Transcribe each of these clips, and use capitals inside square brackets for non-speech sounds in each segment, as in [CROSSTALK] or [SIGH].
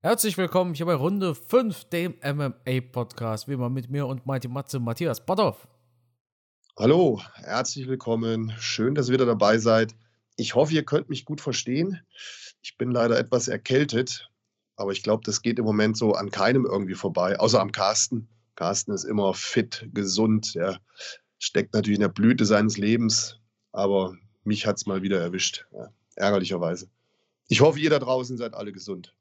Herzlich willkommen hier bei Runde 5, dem MMA-Podcast. Wie immer mit mir und Mighty Matze Matthias Botthoff. Hallo, herzlich willkommen. Schön, dass ihr wieder dabei seid. Ich hoffe, ihr könnt mich gut verstehen. Ich bin leider etwas erkältet, aber ich glaube, das geht im Moment so an keinem irgendwie vorbei, außer am Carsten. Carsten ist immer fit, gesund. Er steckt natürlich in der Blüte seines Lebens, aber mich hat es mal wieder erwischt, ja, ärgerlicherweise. Ich hoffe, ihr da draußen seid alle gesund.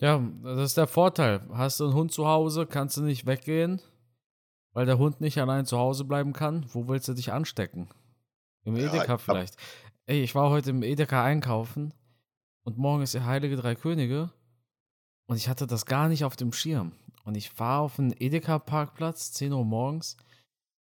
Ja, das ist der Vorteil. Hast du einen Hund zu Hause, kannst du nicht weggehen, weil der Hund nicht allein zu Hause bleiben kann. Wo willst du dich anstecken? Im Edeka ja, vielleicht. Ey, ich war heute im Edeka einkaufen und morgen ist der Heilige Drei Könige und ich hatte das gar nicht auf dem Schirm. Und ich fahre auf einen Edeka-Parkplatz, 10 Uhr morgens.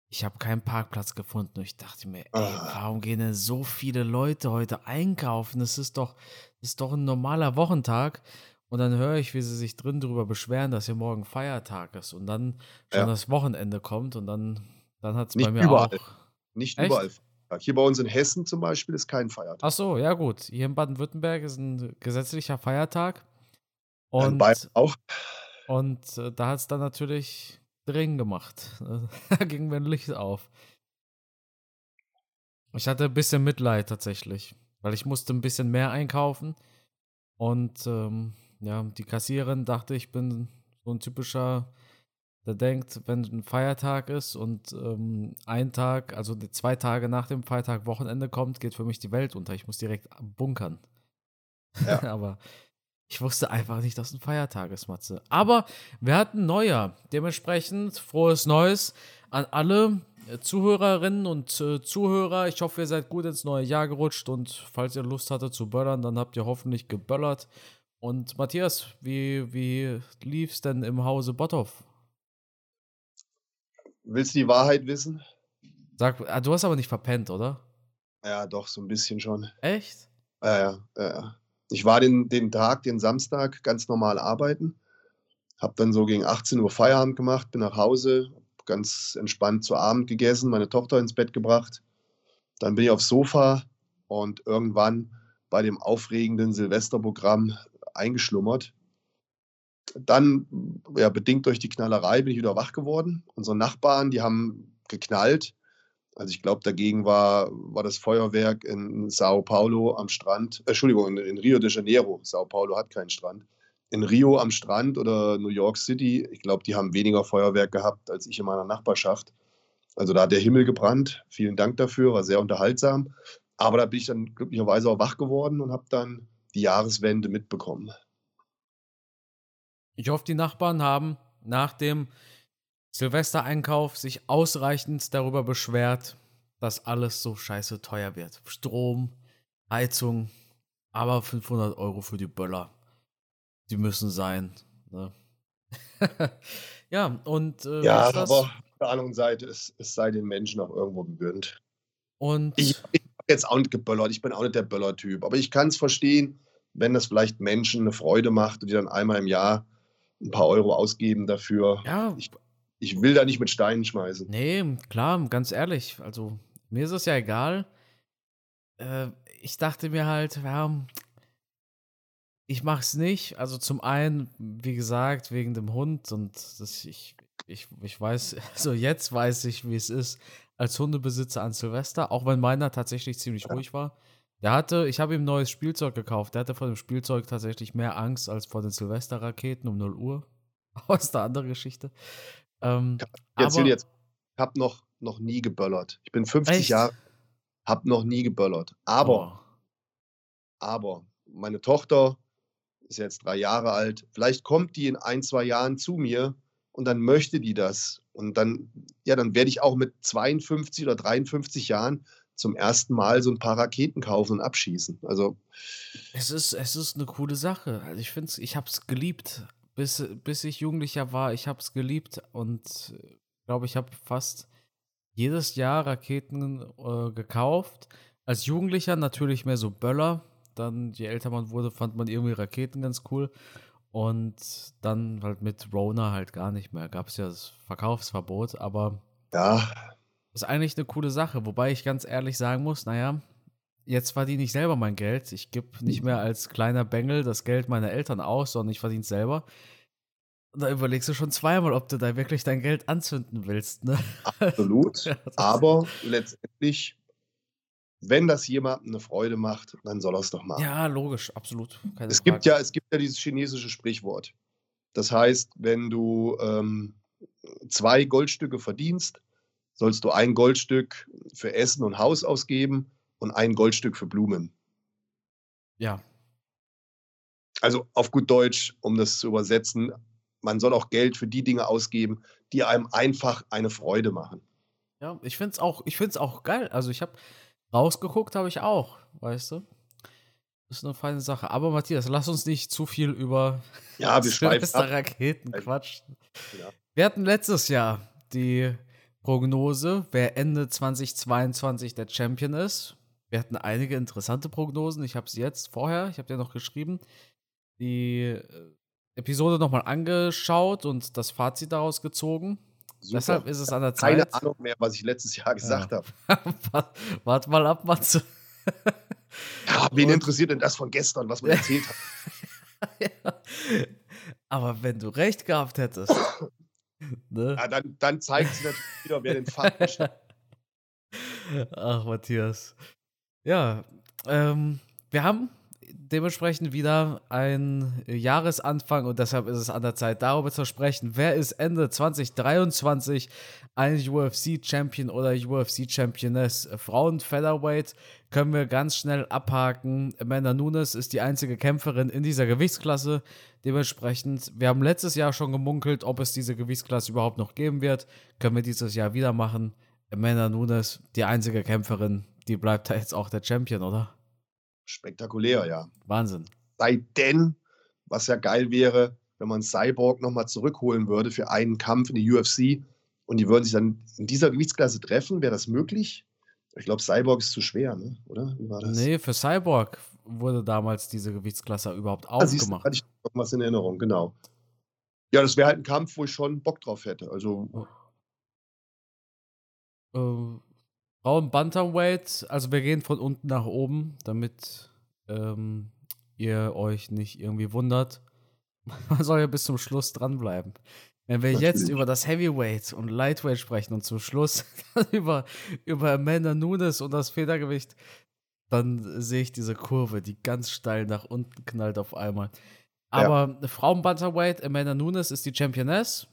Ich habe keinen Parkplatz gefunden. Und ich dachte mir, ey, ah. warum gehen denn so viele Leute heute einkaufen? Das ist doch, das ist doch ein normaler Wochentag. Und dann höre ich, wie sie sich drin darüber beschweren, dass hier morgen Feiertag ist und dann schon ja. das Wochenende kommt und dann, dann hat es bei mir überall. auch. Nicht Echt? überall. Hier bei uns in Hessen zum Beispiel ist kein Feiertag. Ach so, ja gut. Hier in Baden-Württemberg ist ein gesetzlicher Feiertag. Und, bei auch. Und äh, da hat es dann natürlich dringend gemacht. [LAUGHS] da ging mir ein Licht auf. Ich hatte ein bisschen Mitleid tatsächlich, weil ich musste ein bisschen mehr einkaufen und ähm, ja, die Kassiererin dachte, ich bin so ein typischer, der denkt, wenn ein Feiertag ist und ähm, ein Tag, also zwei Tage nach dem Feiertag Wochenende kommt, geht für mich die Welt unter. Ich muss direkt bunkern. Ja. [LAUGHS] Aber ich wusste einfach nicht, dass ein Feiertag ist, Matze. Aber wir hatten Neujahr. Dementsprechend frohes Neues an alle äh, Zuhörerinnen und äh, Zuhörer. Ich hoffe, ihr seid gut ins neue Jahr gerutscht und falls ihr Lust hattet zu böllern, dann habt ihr hoffentlich geböllert. Und Matthias, wie, wie lief's denn im Hause Botthoff? Willst du die Wahrheit wissen? Sag, ah, du hast aber nicht verpennt, oder? Ja, doch, so ein bisschen schon. Echt? Ja, ja, ja. Ich war den, den Tag, den Samstag, ganz normal arbeiten. Hab dann so gegen 18 Uhr Feierabend gemacht, bin nach Hause, ganz entspannt zu Abend gegessen, meine Tochter ins Bett gebracht. Dann bin ich aufs Sofa und irgendwann bei dem aufregenden Silvesterprogramm eingeschlummert. Dann, ja, bedingt durch die Knallerei, bin ich wieder wach geworden. Unsere Nachbarn, die haben geknallt. Also ich glaube, dagegen war, war das Feuerwerk in Sao Paulo am Strand, äh, Entschuldigung, in, in, Rio de Janeiro. Sao Paulo hat keinen Strand. In Rio am Strand oder New York City, ich glaube, die haben weniger Feuerwerk gehabt als ich in meiner Nachbarschaft. Also da hat der Himmel gebrannt. Vielen Dank dafür, war sehr unterhaltsam. Aber da bin ich dann glücklicherweise auch wach geworden und habe dann die Jahreswende mitbekommen. Ich hoffe, die Nachbarn haben nach dem Silvestereinkauf sich ausreichend darüber beschwert, dass alles so scheiße teuer wird. Strom, Heizung, aber 500 Euro für die Böller. Die müssen sein. Ne? [LAUGHS] ja, und. Äh, ja, aber auf der anderen Seite, es, es sei den Menschen auch irgendwo gegönnt. Und. Ich, ich jetzt auch nicht geböllert, ich bin auch nicht der Böllertyp, aber ich kann es verstehen, wenn das vielleicht Menschen eine Freude macht und die dann einmal im Jahr ein paar Euro ausgeben dafür. Ja. Ich, ich will da nicht mit Steinen schmeißen. Nee, klar, ganz ehrlich. Also, mir ist es ja egal. Äh, ich dachte mir halt, ja, ich mach's nicht. Also zum einen, wie gesagt, wegen dem Hund und das, ich, ich, ich weiß, [LAUGHS] also jetzt weiß ich, wie es ist als Hundebesitzer an Silvester, auch wenn meiner tatsächlich ziemlich ja. ruhig war. Der hatte, ich habe ihm neues Spielzeug gekauft. Der hatte vor dem Spielzeug tatsächlich mehr Angst als vor den Silvesterraketen um 0 Uhr. [LAUGHS] Aber ist eine andere Geschichte. Ähm, ich erzähl jetzt, ich habe noch, noch nie geböllert. Ich bin 50 echt? Jahre, habe noch nie geböllert. Aber, oh. aber, meine Tochter ist jetzt drei Jahre alt. Vielleicht kommt die in ein, zwei Jahren zu mir und dann möchte die das. Und dann, ja, dann werde ich auch mit 52 oder 53 Jahren zum ersten Mal so ein paar Raketen kaufen und abschießen. Also es ist, es ist eine coole Sache. Also ich finde ich habe es geliebt, bis, bis ich Jugendlicher war. Ich habe es geliebt und glaube, ich habe fast jedes Jahr Raketen äh, gekauft. Als Jugendlicher natürlich mehr so Böller. Dann, je älter man wurde, fand man irgendwie Raketen ganz cool. Und dann halt mit Rona halt gar nicht mehr. Gab es ja das Verkaufsverbot, aber ja, ist eigentlich eine coole Sache, wobei ich ganz ehrlich sagen muss, naja, jetzt verdiene ich selber mein Geld. Ich gebe nicht mehr als kleiner Bengel das Geld meiner Eltern aus, sondern ich verdiene es selber. Und da überlegst du schon zweimal, ob du da wirklich dein Geld anzünden willst. Ne? Absolut. [LAUGHS] ja, Aber letztendlich, wenn das jemandem eine Freude macht, dann soll er es doch machen. Ja, logisch, absolut. Keine es, Frage. gibt ja, es gibt ja dieses chinesische Sprichwort. Das heißt, wenn du ähm, zwei Goldstücke verdienst, sollst du ein Goldstück für Essen und Haus ausgeben und ein Goldstück für Blumen. Ja. Also auf gut Deutsch, um das zu übersetzen, man soll auch Geld für die Dinge ausgeben, die einem einfach eine Freude machen. Ja, ich finde es auch, auch geil. Also ich habe rausgeguckt, habe ich auch, weißt du? Das ist eine feine Sache. Aber Matthias, lass uns nicht zu viel über ja, wir Raketen quatschen. Ja. Wir hatten letztes Jahr die Prognose, wer Ende 2022 der Champion ist. Wir hatten einige interessante Prognosen. Ich habe sie jetzt vorher, ich habe dir noch geschrieben, die äh, Episode nochmal angeschaut und das Fazit daraus gezogen. Super. Deshalb ist es an der Zeit. Keine Ahnung mehr, was ich letztes Jahr gesagt ja. habe. [LAUGHS] Warte mal ab, Matze. [LAUGHS] Ja, wen und, interessiert denn das von gestern, was man erzählt hat? [LAUGHS] ja. Aber wenn du recht gehabt hättest. [COUGHS] ne? Ja, dann, dann zeigt sich natürlich wieder, wer den Fakt Ach, Matthias. Ja, ähm, wir haben dementsprechend wieder ein Jahresanfang und deshalb ist es an der Zeit, darüber zu sprechen, wer ist Ende 2023 ein UFC-Champion oder UFC-Championess. Frauen Featherweight können wir ganz schnell abhaken. Amanda Nunes ist die einzige Kämpferin in dieser Gewichtsklasse. Dementsprechend, wir haben letztes Jahr schon gemunkelt, ob es diese Gewichtsklasse überhaupt noch geben wird. Können wir dieses Jahr wieder machen. Amanda Nunes, die einzige Kämpferin, die bleibt da jetzt auch der Champion, oder? Spektakulär, ja. Wahnsinn. Sei denn, was ja geil wäre, wenn man Cyborg nochmal zurückholen würde für einen Kampf in die UFC und die würden sich dann in dieser Gewichtsklasse treffen, wäre das möglich? Ich glaube, Cyborg ist zu schwer, ne? oder? Wie war das? Nee, für Cyborg wurde damals diese Gewichtsklasse überhaupt ah, aufgemacht. hatte ich irgendwas in Erinnerung, genau. Ja, das wäre halt ein Kampf, wo ich schon Bock drauf hätte. Also. Oh. Äh, Frauen Bantamweight, also wir gehen von unten nach oben, damit ähm, ihr euch nicht irgendwie wundert. [LAUGHS] Man soll ja bis zum Schluss dranbleiben. Wenn wir Natürlich. jetzt über das Heavyweight und Lightweight sprechen und zum Schluss [LAUGHS] über, über Amanda Nunes und das Federgewicht, dann sehe ich diese Kurve, die ganz steil nach unten knallt auf einmal. Aber ja. Frauen Bantamweight, Amanda Nunes ist die Championess.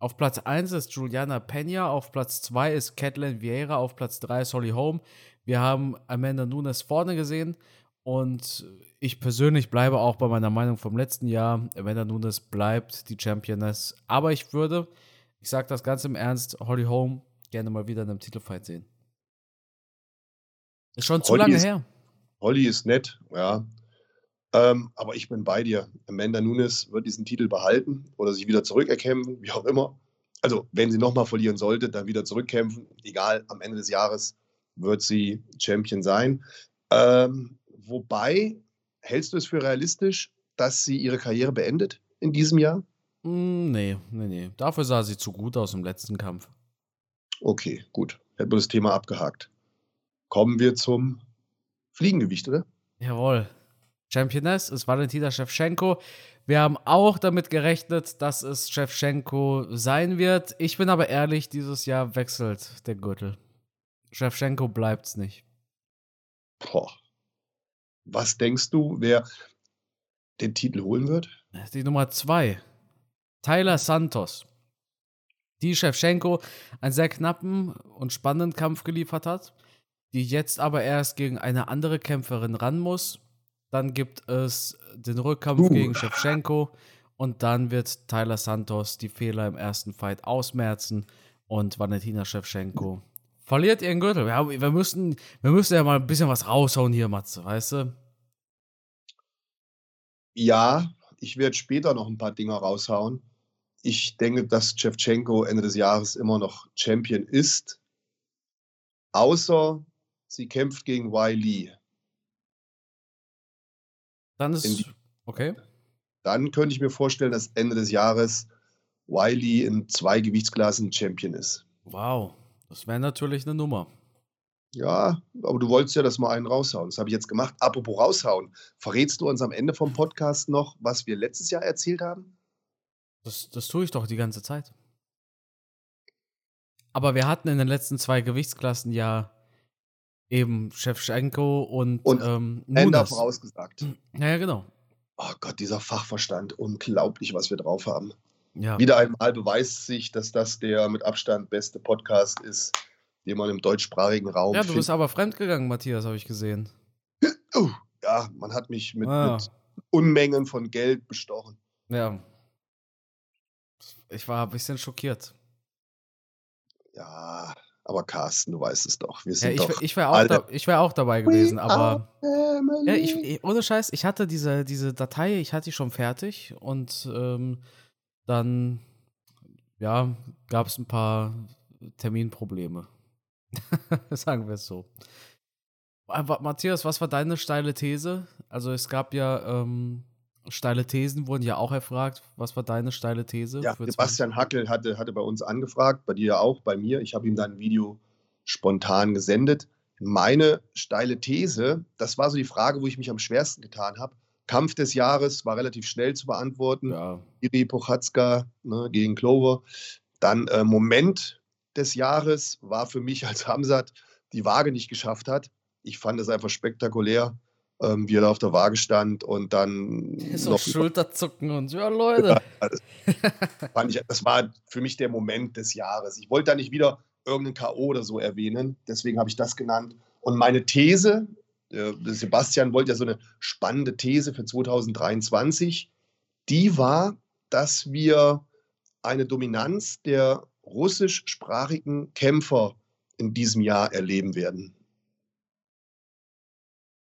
Auf Platz 1 ist Juliana Pena, auf Platz 2 ist Kathleen Vieira, auf Platz 3 ist Holly Holm. Wir haben Amanda Nunes vorne gesehen und ich persönlich bleibe auch bei meiner Meinung vom letzten Jahr. Amanda Nunes bleibt die Championess. Aber ich würde, ich sage das ganz im Ernst, Holly Holm gerne mal wieder in einem Titelfight sehen. Ist schon Holly zu lange ist, her. Holly ist nett, ja. Ähm, aber ich bin bei dir. Amanda Nunes wird diesen Titel behalten oder sich wieder zurückerkämpfen, wie auch immer. Also, wenn sie nochmal verlieren sollte, dann wieder zurückkämpfen. Egal, am Ende des Jahres wird sie Champion sein. Ähm, wobei, hältst du es für realistisch, dass sie ihre Karriere beendet in diesem Jahr? Mm, nee, nee, nee. Dafür sah sie zu gut aus im letzten Kampf. Okay, gut. Hätten wir das Thema abgehakt. Kommen wir zum Fliegengewicht, oder? Jawohl. Championess ist Valentina Shevchenko. Wir haben auch damit gerechnet, dass es Shevchenko sein wird. Ich bin aber ehrlich, dieses Jahr wechselt der Gürtel. Shevchenko bleibt's nicht. Boah. Was denkst du, wer den Titel holen wird? Die Nummer zwei. Tyler Santos. Die Shevchenko einen sehr knappen und spannenden Kampf geliefert hat, die jetzt aber erst gegen eine andere Kämpferin ran muss dann gibt es den Rückkampf uh. gegen Shevchenko. Und dann wird Tyler Santos die Fehler im ersten Fight ausmerzen. Und Valentina Shevchenko verliert ihren Gürtel. Ja, wir, müssen, wir müssen ja mal ein bisschen was raushauen hier, Matze, weißt du? Ja, ich werde später noch ein paar Dinge raushauen. Ich denke, dass Shevchenko Ende des Jahres immer noch Champion ist. Außer sie kämpft gegen Wiley. Dann ist. Die, okay. Dann könnte ich mir vorstellen, dass Ende des Jahres Wiley in zwei Gewichtsklassen Champion ist. Wow, das wäre natürlich eine Nummer. Ja, aber du wolltest ja, dass wir einen raushauen. Das habe ich jetzt gemacht. Apropos raushauen. Verrätst du uns am Ende vom Podcast noch, was wir letztes Jahr erzählt haben? Das, das tue ich doch die ganze Zeit. Aber wir hatten in den letzten zwei Gewichtsklassen ja eben Shevchenko und, Und ähm, Ender vorausgesagt. Ja, ja, genau. Oh Gott, dieser Fachverstand. Unglaublich, was wir drauf haben. Ja. Wieder einmal beweist sich, dass das der mit Abstand beste Podcast ist, den man im deutschsprachigen Raum ja, du bist aber fremdgegangen, Matthias, habe ich gesehen. Oh, ja, man hat mich mit, Ah. mit Unmengen von Geld bestochen. Ja. Ich war ein bisschen schockiert. Ja, aber Carsten, du weißt es doch. Wir Ja, sind ich, doch ich wäre auch, da, ich wär auch dabei gewesen, We aber. Ja, ich, ich, ohne Scheiß, ich hatte diese, diese Datei, ich hatte die schon fertig und ähm, dann, ja, gab es ein paar Terminprobleme. [LAUGHS] Sagen wir es so. Matthias, was war deine steile These? Also es gab ja ähm, steile Thesen, wurden ja auch erfragt. Was war deine steile These? Ja, Sebastian Hackel hatte, hatte bei uns angefragt, bei dir auch, bei mir. Ich habe ihm dann ein Video spontan gesendet. Meine steile These, das war so die Frage, wo ich mich am schwersten getan habe. Kampf des Jahres war relativ schnell zu beantworten. Ja, Iri Pochatzka ne, gegen Clover. Dann äh, Moment des Jahres war für mich, als Hamzat die Waage nicht geschafft hat. Ich fand es einfach spektakulär, ähm, wie er da auf der Waage stand und dann [LAUGHS] so Schulterzucken und ja, Leute. fand ich, das war für mich der Moment des Jahres. Ich wollte da nicht wieder irgendeinen K.O. oder so erwähnen, deswegen habe ich das genannt. Und meine These, äh, Sebastian wollte ja so eine spannende These für 2023, die war, dass wir eine Dominanz der russischsprachigen Kämpfer in diesem Jahr erleben werden.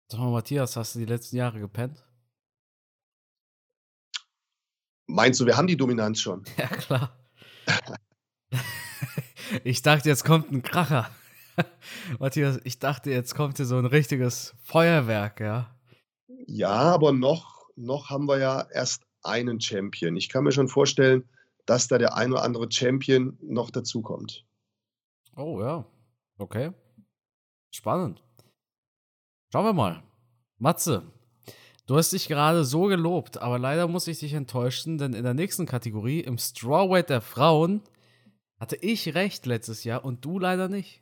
Sag mal, Matthias, hast du die letzten Jahre gepennt? Meinst du, wir haben die Dominanz schon? [LAUGHS] Ja, klar. [LAUGHS] ich dachte, jetzt kommt ein Kracher. [LAUGHS] Matthias, ich dachte, jetzt kommt hier so ein richtiges Feuerwerk, ja. Ja, aber noch, noch haben wir ja erst einen Champion. Ich kann mir schon vorstellen, dass da der ein oder andere Champion noch dazukommt. Oh ja. Okay. Spannend. Schauen wir mal. Matze, du hast dich gerade so gelobt, aber leider muss ich dich enttäuschen, denn in der nächsten Kategorie, im Strawweight der Frauen, hatte ich recht letztes Jahr und du leider nicht.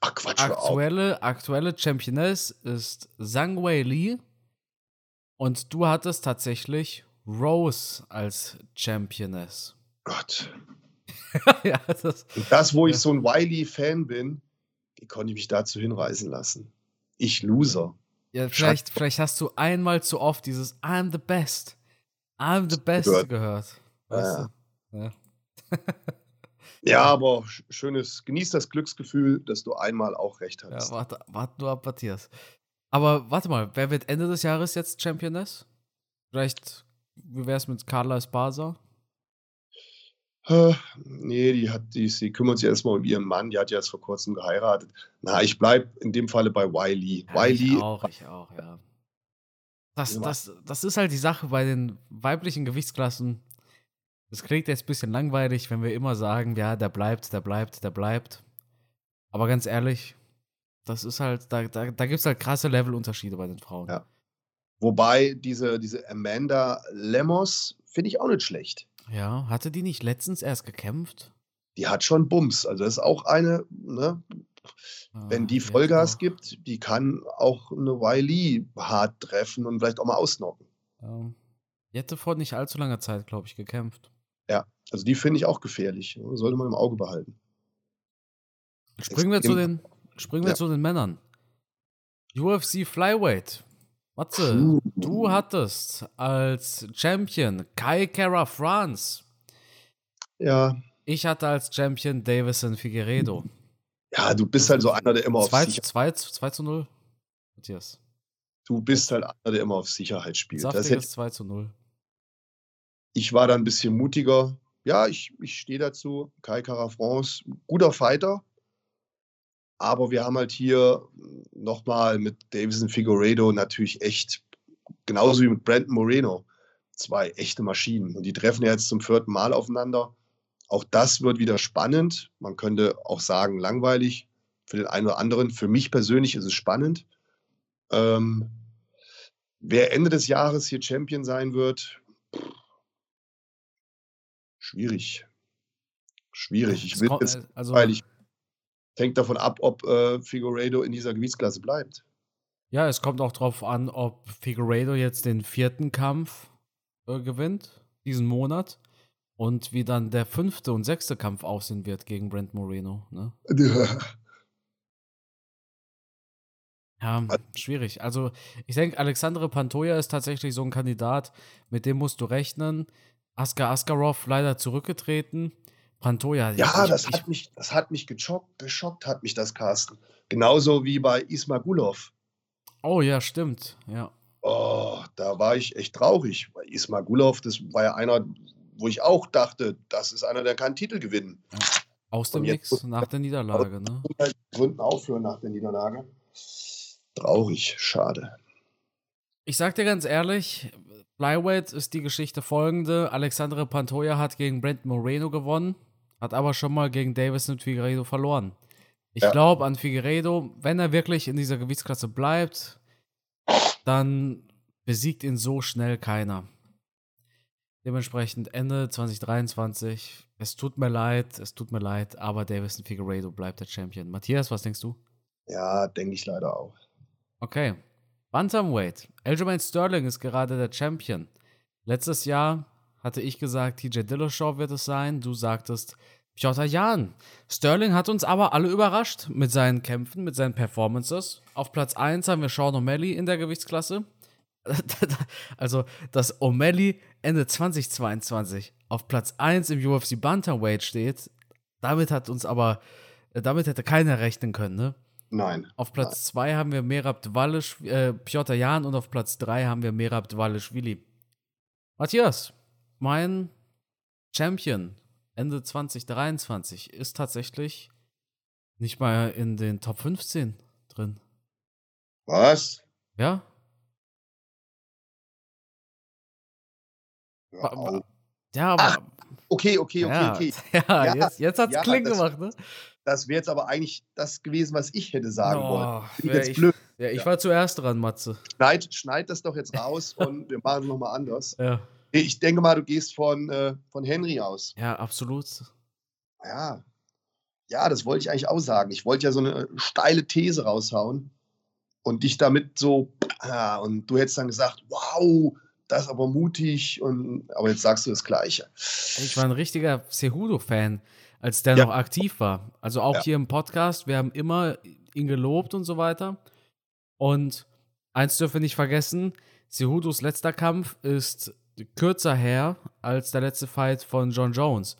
Ach Quatsch. Aktuelle, aktuelle Championess ist Zhang Wei Li und du hattest tatsächlich Rose als Championess. Gott. [LAUGHS] ja, das, Und das, wo ich so ein Wiley-Fan bin, wie konnte ich mich dazu hinreißen lassen? Ich Loser. Ja, vielleicht, vielleicht hast du einmal zu oft dieses I'm the best. I'm the best Gehört. gehört. Weißt Ja. du? Ja. [LAUGHS] Ja, aber sch- schönes, genieß das Glücksgefühl, dass du einmal auch recht ja, hattest. warte, warte nur ab, Matthias. Aber warte mal, wer wird Ende des Jahres jetzt Championess? Vielleicht, wie wär's mit Carla Esparza? Äh, nee, die, hat, die, sie kümmert sich erstmal um ihren Mann, die hat ja jetzt vor kurzem geheiratet. Na, ich bleibe in dem Falle bei Wiley. Ja, ich Wiley, auch, ich auch, ja. Das, das, das ist halt die Sache bei den weiblichen Gewichtsklassen. Es klingt jetzt ein bisschen langweilig, wenn wir immer sagen, ja, der bleibt, der bleibt, der bleibt. Aber ganz ehrlich, das ist halt, da, da, da gibt es halt krasse Levelunterschiede bei den Frauen. Ja. wobei diese, diese Amanda Lemos finde ich auch nicht schlecht. Ja, hatte die nicht letztens erst gekämpft? Die hat schon Bums. Also das ist auch eine, ne, wenn Ah, die hat Vollgas doch- gibt, die kann auch eine Wiley hart treffen und vielleicht auch mal ausnocken. Die hätte vor nicht allzu langer Zeit, glaube ich, gekämpft. Also die finde ich auch gefährlich. Sollte man im Auge behalten. Springen wir zu den, springen wir Ja. zu den Männern. UFC Flyweight. Matze, du hattest als Champion Kai Kara France. Ja, Ich hatte als Champion Davison Figueredo. ja, du bist halt so einer, der immer auf 2, Sicherheit, 2, 2 zu 0. Matthias. du bist halt einer, der immer auf Sicherheit spielt. Das hätte, Saftiges 2 zu 0. ich war da ein bisschen mutiger. Ja, ich, ich stehe dazu. Kai Kara France, guter Fighter. Aber wir haben halt hier nochmal mit Davison Figueredo natürlich echt, genauso wie mit Brandon Moreno, zwei echte Maschinen. Und die treffen ja jetzt zum vierten Mal aufeinander. Auch das wird wieder spannend. Man könnte auch sagen, langweilig. für den einen oder anderen. Für mich persönlich ist es spannend. Ähm, wer Ende des Jahres hier Champion sein wird, schwierig. Schwierig. Ich will jetzt, also, weil ich hängt davon ab, ob äh, Figueiredo in dieser Gewichtsklasse bleibt. Ja, es kommt auch darauf an, ob Figueiredo jetzt den vierten Kampf äh, gewinnt, diesen Monat, und wie dann der fünfte und sechste Kampf aussehen wird gegen Brent Moreno. Ne? [LAUGHS] Ja, schwierig. Also, ich denke, Alexandre Pantoja ist tatsächlich so ein Kandidat, mit dem musst du rechnen. Askar Askarov leider zurückgetreten. Pantoja. Ja, ich, das, ich, hat mich, das hat mich geschockt, geschockt hat mich das, Carsten. Genauso wie bei Ismagulov. Oh ja, stimmt. Ja. Oh, da war ich echt traurig. Bei Ismagulov, das war ja einer, wo ich auch dachte, das ist einer, der kann Titel gewinnen. Ja. Aus dem Nix, nach der Niederlage, ne? Gründen aufhören nach der Niederlage. Traurig, schade. Ich sag dir ganz ehrlich, Flyweight ist die Geschichte folgende. Alexandre Pantoja hat gegen Brent Moreno gewonnen, hat aber schon mal gegen Davis und Figueiredo verloren. Ich ja. glaube an Figueiredo, wenn er wirklich in dieser Gewichtsklasse bleibt, dann besiegt ihn so schnell keiner. Dementsprechend Ende 2023. Es tut mir leid, es tut mir leid, aber Davison Figueiredo bleibt der Champion. Matthias, was denkst du? Ja, denke ich leider auch. Okay. Bantamweight. Aljamain Sterling ist gerade der Champion. Letztes Jahr hatte ich gesagt, TJ Dillashaw wird es sein. Du sagtest Piotr Jan. Sterling hat uns aber alle überrascht mit seinen Kämpfen, mit seinen Performances. Auf Platz 1 haben wir Sean O'Malley in der Gewichtsklasse. [LAUGHS] also, dass O'Malley Ende 2022 auf Platz 1 im UFC Bantamweight steht, damit hat uns aber, damit hätte keiner rechnen können, ne? Nein. Auf Platz 2 haben wir Merab Dwalisch, äh, Piotr Jan und auf Platz 3 haben wir Merab Dwalischwili. Matthias, mein Champion Ende 2023 ist tatsächlich nicht mal in den Top 15 drin. Was? Ja? Ja, ja aber. Ach, okay, okay, okay, ja, okay. [LAUGHS] Ja, ja jetzt, jetzt hat es ja, Kling gemacht, ne? Das wäre jetzt aber eigentlich das gewesen, was ich hätte sagen oh, wollen. Bin ich jetzt ich, blöd. Ja, ich war zuerst dran, Matze. Schneid, schneid das doch jetzt raus und wir machen es nochmal anders. Ja. Ich denke mal, du gehst von, äh, von Henry aus. Ja, absolut. Ja. Ja, das wollte ich eigentlich auch sagen. Ich wollte ja so eine steile These raushauen und dich damit so, ja, und du hättest dann gesagt, wow, das ist aber mutig und aber jetzt sagst du das Gleiche. Ich war ein richtiger Cejudo-Fan, als der ja. noch aktiv war. Also auch ja. hier im Podcast, wir haben immer ihn gelobt und so weiter. Und eins dürfen wir nicht vergessen, Cejudos letzter Kampf ist kürzer her als der letzte Fight von John Jones.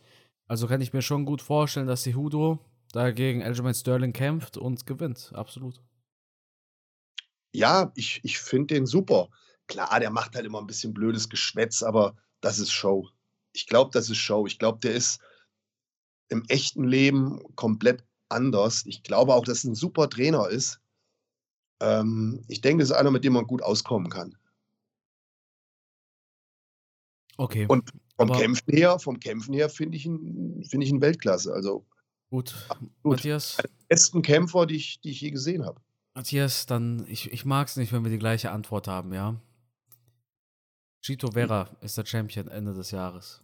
Also kann ich mir schon gut vorstellen, dass Cejudo dagegen Aljamain Sterling kämpft und gewinnt. Absolut. Ja, ich, ich finde den super. Klar, der macht halt immer ein bisschen blödes Geschwätz, aber das ist Show. Ich glaube, das ist Show. Ich glaube, der ist im echten Leben komplett anders. Ich glaube auch, dass er ein super Trainer ist. Ähm, ich denke, es ist einer, mit dem man gut auskommen kann. Okay. Und vom Kämpfen her, vom Kämpfen her finde ich ihn, finde ich ihn Weltklasse. Also gut, gut. Matthias. Der besten Kämpfer, die ich, die ich je gesehen habe. Matthias, dann, ich, ich mag es nicht, wenn wir die gleiche Antwort haben, ja? Chito Vera hm. ist der Champion Ende des Jahres.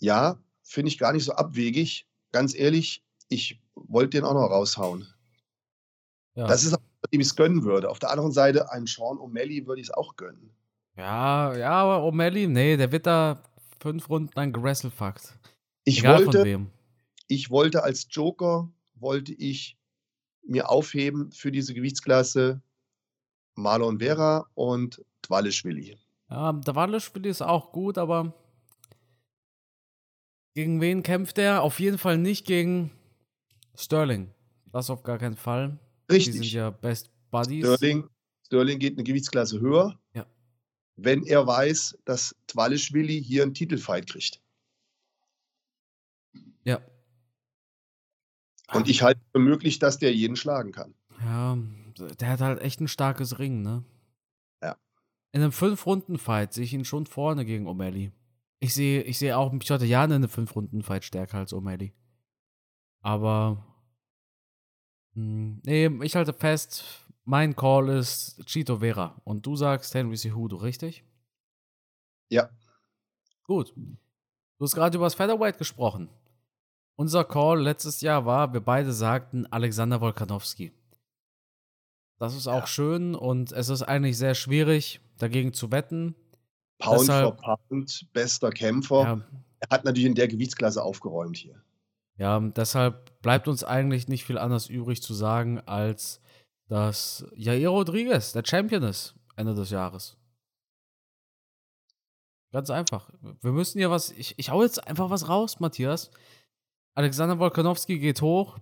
Ja, finde ich gar nicht so abwegig. Ganz ehrlich, ich wollte den auch noch raushauen. Ja. Das ist, dem ich es gönnen würde. Auf der anderen Seite, einem Sean O'Malley würde ich es auch gönnen. Ja, ja, aber O'Malley, nee, der wird da fünf Runden lang gewrestlefuckt. Ich Egal wollte, ich wollte als Joker, wollte ich mir aufheben für diese Gewichtsklasse Marlon Vera und Dwalischwili. Ja, Dwalischwili ist auch gut, aber gegen wen kämpft er? Auf jeden Fall nicht gegen Sterling. Das auf gar keinen Fall. Richtig. Die sind ja Best Buddies. Sterling, Sterling geht eine Gewichtsklasse höher. Wenn er weiß, dass Twalischwili hier einen Titelfight kriegt. Ja. Und ich halte für möglich, dass der jeden schlagen kann. Ja, der hat halt echt ein starkes Ring, ne? Ja. In einem Fünf-Runden-Fight sehe ich ihn schon vorne gegen O'Malley. Ich sehe ich seh auch Piotr Jan in einem Fünf-Runden-Fight stärker als O'Malley. Aber Hm, nee, ich halte fest, mein Call ist Chito Vera und du sagst Henry Cejudo, richtig? Ja. Gut. Du hast gerade über das Featherweight gesprochen. Unser Call letztes Jahr war, wir beide sagten Alexander Wolkanowski. Das ist auch ja. schön und es ist eigentlich sehr schwierig, dagegen zu wetten. Pound Deshalb, for Pound, bester Kämpfer. Ja. Er hat natürlich in der Gewichtsklasse aufgeräumt hier. Ja, deshalb bleibt uns eigentlich nicht viel anderes übrig zu sagen, als dass Jair Rodriguez der Champion ist Ende des Jahres. Ganz einfach. Wir müssen ja was. Ich, ich hau jetzt einfach was raus, Matthias. Alexander Wolkanowski geht hoch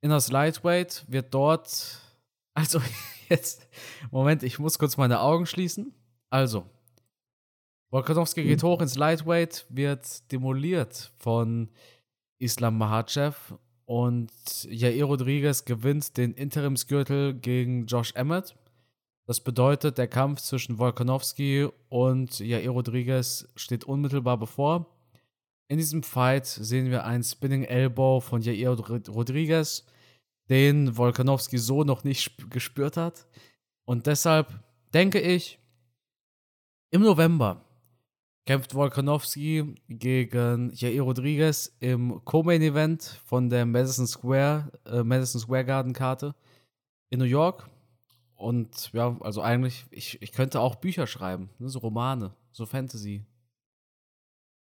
in das Lightweight, wird dort. [LAUGHS] Also, jetzt. Moment, ich muss kurz meine Augen schließen. Also, Wolkanowski geht mhm. hoch ins Lightweight, wird demoliert von Islam Mahachev und Jair Rodriguez gewinnt den Interimsgürtel gegen Josh Emmett. Das bedeutet, der Kampf zwischen Volkanovski und Jair Rodriguez steht unmittelbar bevor. In diesem Fight sehen wir einen Spinning Elbow von Jair Rodriguez, den Volkanovski so noch nicht gespürt hat. Und deshalb denke ich, im November kämpft Volkanovski gegen Jair Rodriguez im Co-Main-Event von der Madison Square, äh, Madison Square Garden Karte in New York. Und ja, also eigentlich, ich, ich könnte auch Bücher schreiben, ne, so Romane, so Fantasy.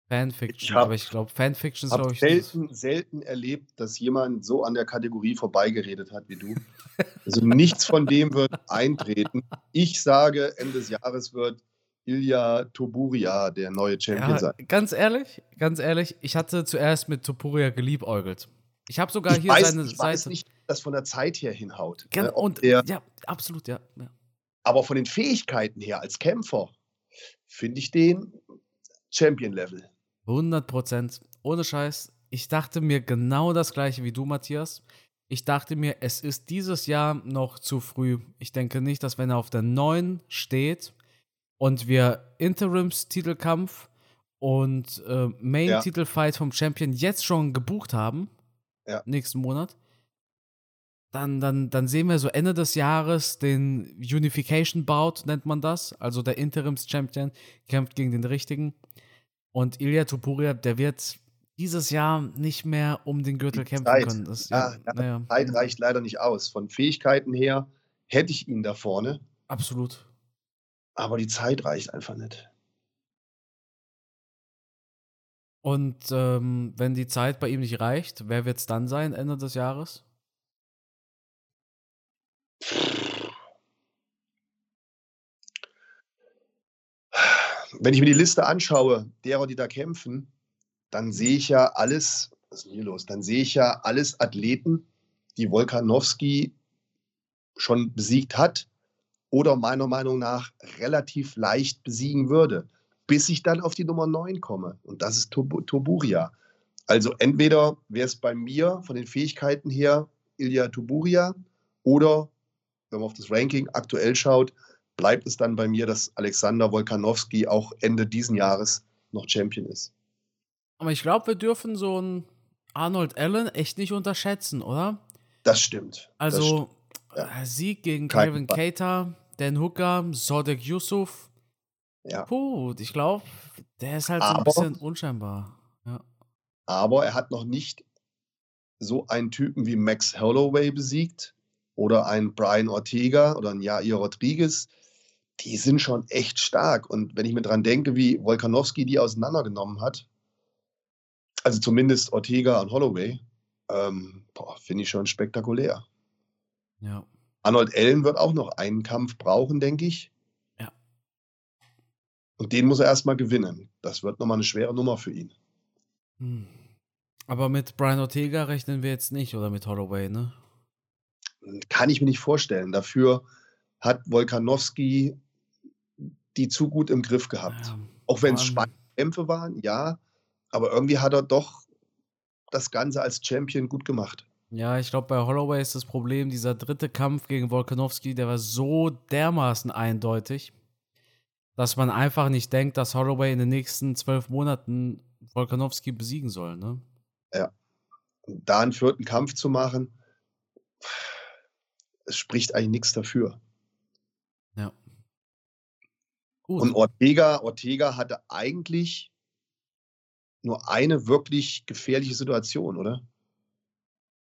Fanfiction, ich hab, aber ich glaube, Fanfiction ist, glaube ich. selten, selten erlebt, dass jemand so an der Kategorie vorbeigeredet hat wie du. also nichts von dem wird [LAUGHS] eintreten. Ich sage, Ende des Jahres wird Ilya Toburia der neue Champion ja, sein. Ganz ehrlich, ganz ehrlich, ich hatte zuerst mit Topuria geliebäugelt. Ich habe sogar ich hier weiß, seine ich Seite. weiß nicht, dass von der Zeit her hinhaut. Gen ne? und, der, ja, absolut, ja, ja. Aber von den Fähigkeiten her als Kämpfer finde ich den Champion-Level. 100 Prozent. Ohne Scheiß. Ich dachte mir genau das gleiche wie du, Matthias. Ich dachte mir, es ist dieses Jahr noch zu früh. Ich denke nicht, dass wenn er auf der 9 steht, und wir Interims-Titelkampf und äh, Main-Titelfight vom Champion jetzt schon gebucht haben, ja. nächsten Monat, dann, dann, dann sehen wir so Ende des Jahres den Unification-Bout, nennt man das. Also der Interims-Champion kämpft gegen den richtigen. Und Ilya Tupuria, der wird dieses Jahr nicht mehr um den Gürtel Die kämpfen Zeit. können. Das, ja, ja, naja. Zeit reicht leider nicht aus. Von Fähigkeiten her hätte ich ihn da vorne. Absolut. Aber die Zeit reicht einfach nicht. Und ähm, wenn die Zeit bei ihm nicht reicht, wer wird es dann sein, Ende des Jahres? Wenn ich mir die Liste anschaue, derer, die da kämpfen, dann sehe ich ja alles, was ist denn hier los? Dann sehe ich ja alles Athleten, die Wolkanowski schon besiegt hat oder meiner Meinung nach relativ leicht besiegen würde, bis ich dann auf die Nummer 9 komme. Und das ist Toburia. Also entweder wäre es bei mir von den Fähigkeiten her Ilya Toburia oder, wenn man auf das Ranking aktuell schaut, bleibt es dann bei mir, dass Alexander Wolkanowski auch Ende diesen Jahres noch Champion ist. Aber ich glaube, wir dürfen so einen Arnold Allen echt nicht unterschätzen, oder? Das stimmt. Also das stimmt. Ja. Sieg gegen Kevin Cater, Dan Hooker, Sodek Yusuf. Ja. Puh, ich glaube, der ist halt aber, so ein bisschen unscheinbar. Ja. Aber er hat noch nicht so einen Typen wie Max Holloway besiegt oder einen Brian Ortega oder einen Jair Rodriguez. Die sind schon echt stark. Und wenn ich mir dran denke, wie Volkanowski die auseinandergenommen hat, also zumindest Ortega und Holloway, ähm, finde ich schon spektakulär. Ja. Arnold Allen wird auch noch einen Kampf brauchen, denke ich. Ja. Und den muss er erstmal gewinnen. Das wird nochmal eine schwere Nummer für ihn. Hm. Aber mit Brian Ortega rechnen wir jetzt nicht oder mit Holloway, ne? Kann ich mir nicht vorstellen. Dafür hat Wolkanowski die zu gut im Griff gehabt. Ja, auch wenn es spannende Kämpfe waren, ja. Aber irgendwie hat er doch das Ganze als Champion gut gemacht. Ja, ich glaube, bei Holloway ist das Problem, dieser dritte Kampf gegen Volkanovski, der war so dermaßen eindeutig, dass man einfach nicht denkt, dass Holloway in den nächsten zwölf Monaten Volkanovski besiegen soll. Ne? Ja. da einen vierten Kampf zu machen, es spricht eigentlich nichts dafür. Ja. Gut. Und Ortega, Ortega hatte eigentlich nur eine wirklich gefährliche Situation, oder?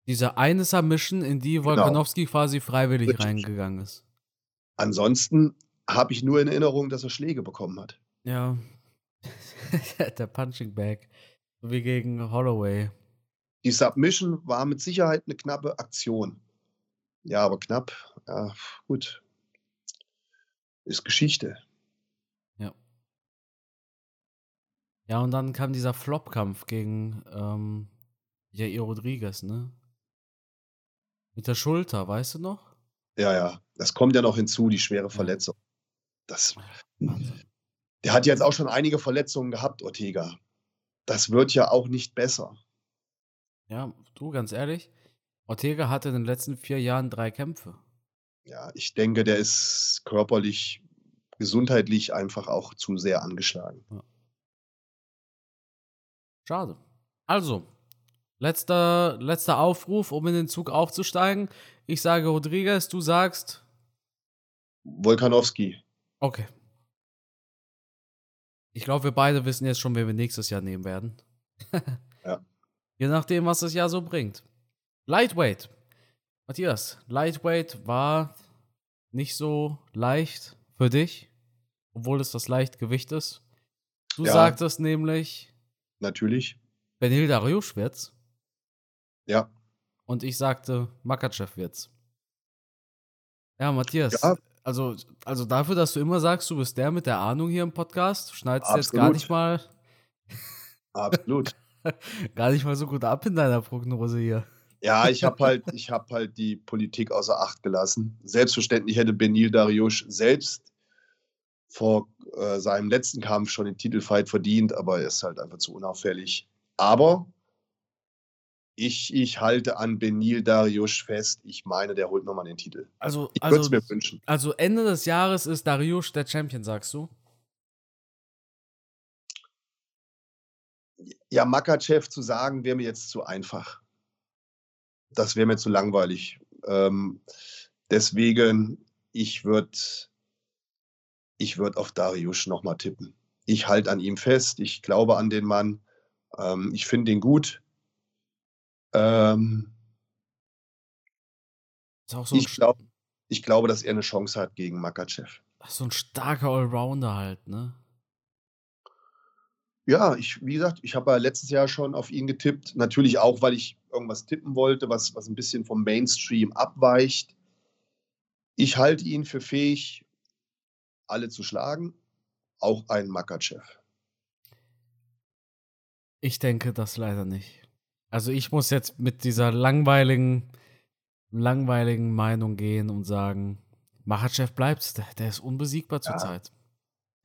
Diese eine Submission, in die genau. Volkanovski genau. quasi freiwillig Richtig. reingegangen ist. Ansonsten habe ich nur in Erinnerung, dass er Schläge bekommen hat. Ja. [LAUGHS] Der Punching Bag. So wie gegen Holloway. Die Submission war mit Sicherheit eine knappe Aktion. Ja, aber knapp, ja, gut. Ist Geschichte. Ja. Ja, und dann kam dieser Flop-Kampf gegen ähm, Jair Rodriguez, ne? Mit der Schulter, weißt du noch? Ja, ja. Das kommt ja noch hinzu, die schwere Verletzung. Das, der hat jetzt auch schon einige Verletzungen gehabt, Ortega. Das wird ja auch nicht besser. Ja, du, ganz ehrlich, Ortega hatte in den letzten vier Jahren drei Kämpfe. Ja, ich denke, der ist körperlich, gesundheitlich einfach auch zu sehr angeschlagen. Ja. Schade. Also, Letzter, letzter Aufruf, um in den Zug aufzusteigen. Ich sage Rodriguez, du sagst. Volkanowski. Okay. Ich glaube, wir beide wissen jetzt schon, wen wir nächstes Jahr nehmen werden. [LAUGHS] ja. Je nachdem, was das Jahr so bringt. Lightweight. Matthias, Lightweight war nicht so leicht für dich, obwohl es das Leichtgewicht ist. Du ja. sagtest nämlich. Natürlich. Benil Dariushvets. Ja. Und ich sagte, Makachev wird's. Ja, Matthias. Ja. Also, also dafür, dass du immer sagst, du bist der mit der Ahnung hier im Podcast, schneidest du jetzt gar nicht mal. [LAUGHS] Absolut. gar nicht mal so gut ab in deiner Prognose hier. Ja, ich habe halt, ich habe halt die Politik außer Acht gelassen. Selbstverständlich hätte Benil Dariush selbst vor äh, seinem letzten Kampf schon den Titelfight verdient, aber er ist halt einfach zu unauffällig. Aber ich, ich halte an Benil Dariush fest. Ich meine, der holt nochmal den Titel. Also, ich also, mir wünschen. Also Ende des Jahres ist Dariush der Champion, sagst du? Ja, Makachev zu sagen, wäre mir jetzt zu einfach. Das wäre mir zu langweilig. Ähm, deswegen, ich würde ich würd auf Dariush nochmal tippen. Ich halte an ihm fest. Ich glaube an den Mann. Ähm, ich finde ihn gut. Ähm, so ich, glaub, ich glaube, dass er eine Chance hat gegen Makachev. So ein starker Allrounder halt, ne? Ja, ich, wie gesagt, ich habe ja letztes Jahr schon auf ihn getippt. Natürlich auch, weil ich irgendwas tippen wollte, was, was ein bisschen vom Mainstream abweicht. Ich halte ihn für fähig, alle zu schlagen, auch einen Makachev. Ich denke das leider nicht. Also ich muss jetzt mit dieser langweiligen, langweiligen Meinung gehen und sagen, Machachev bleibt, der, der ist unbesiegbar ja. zurzeit.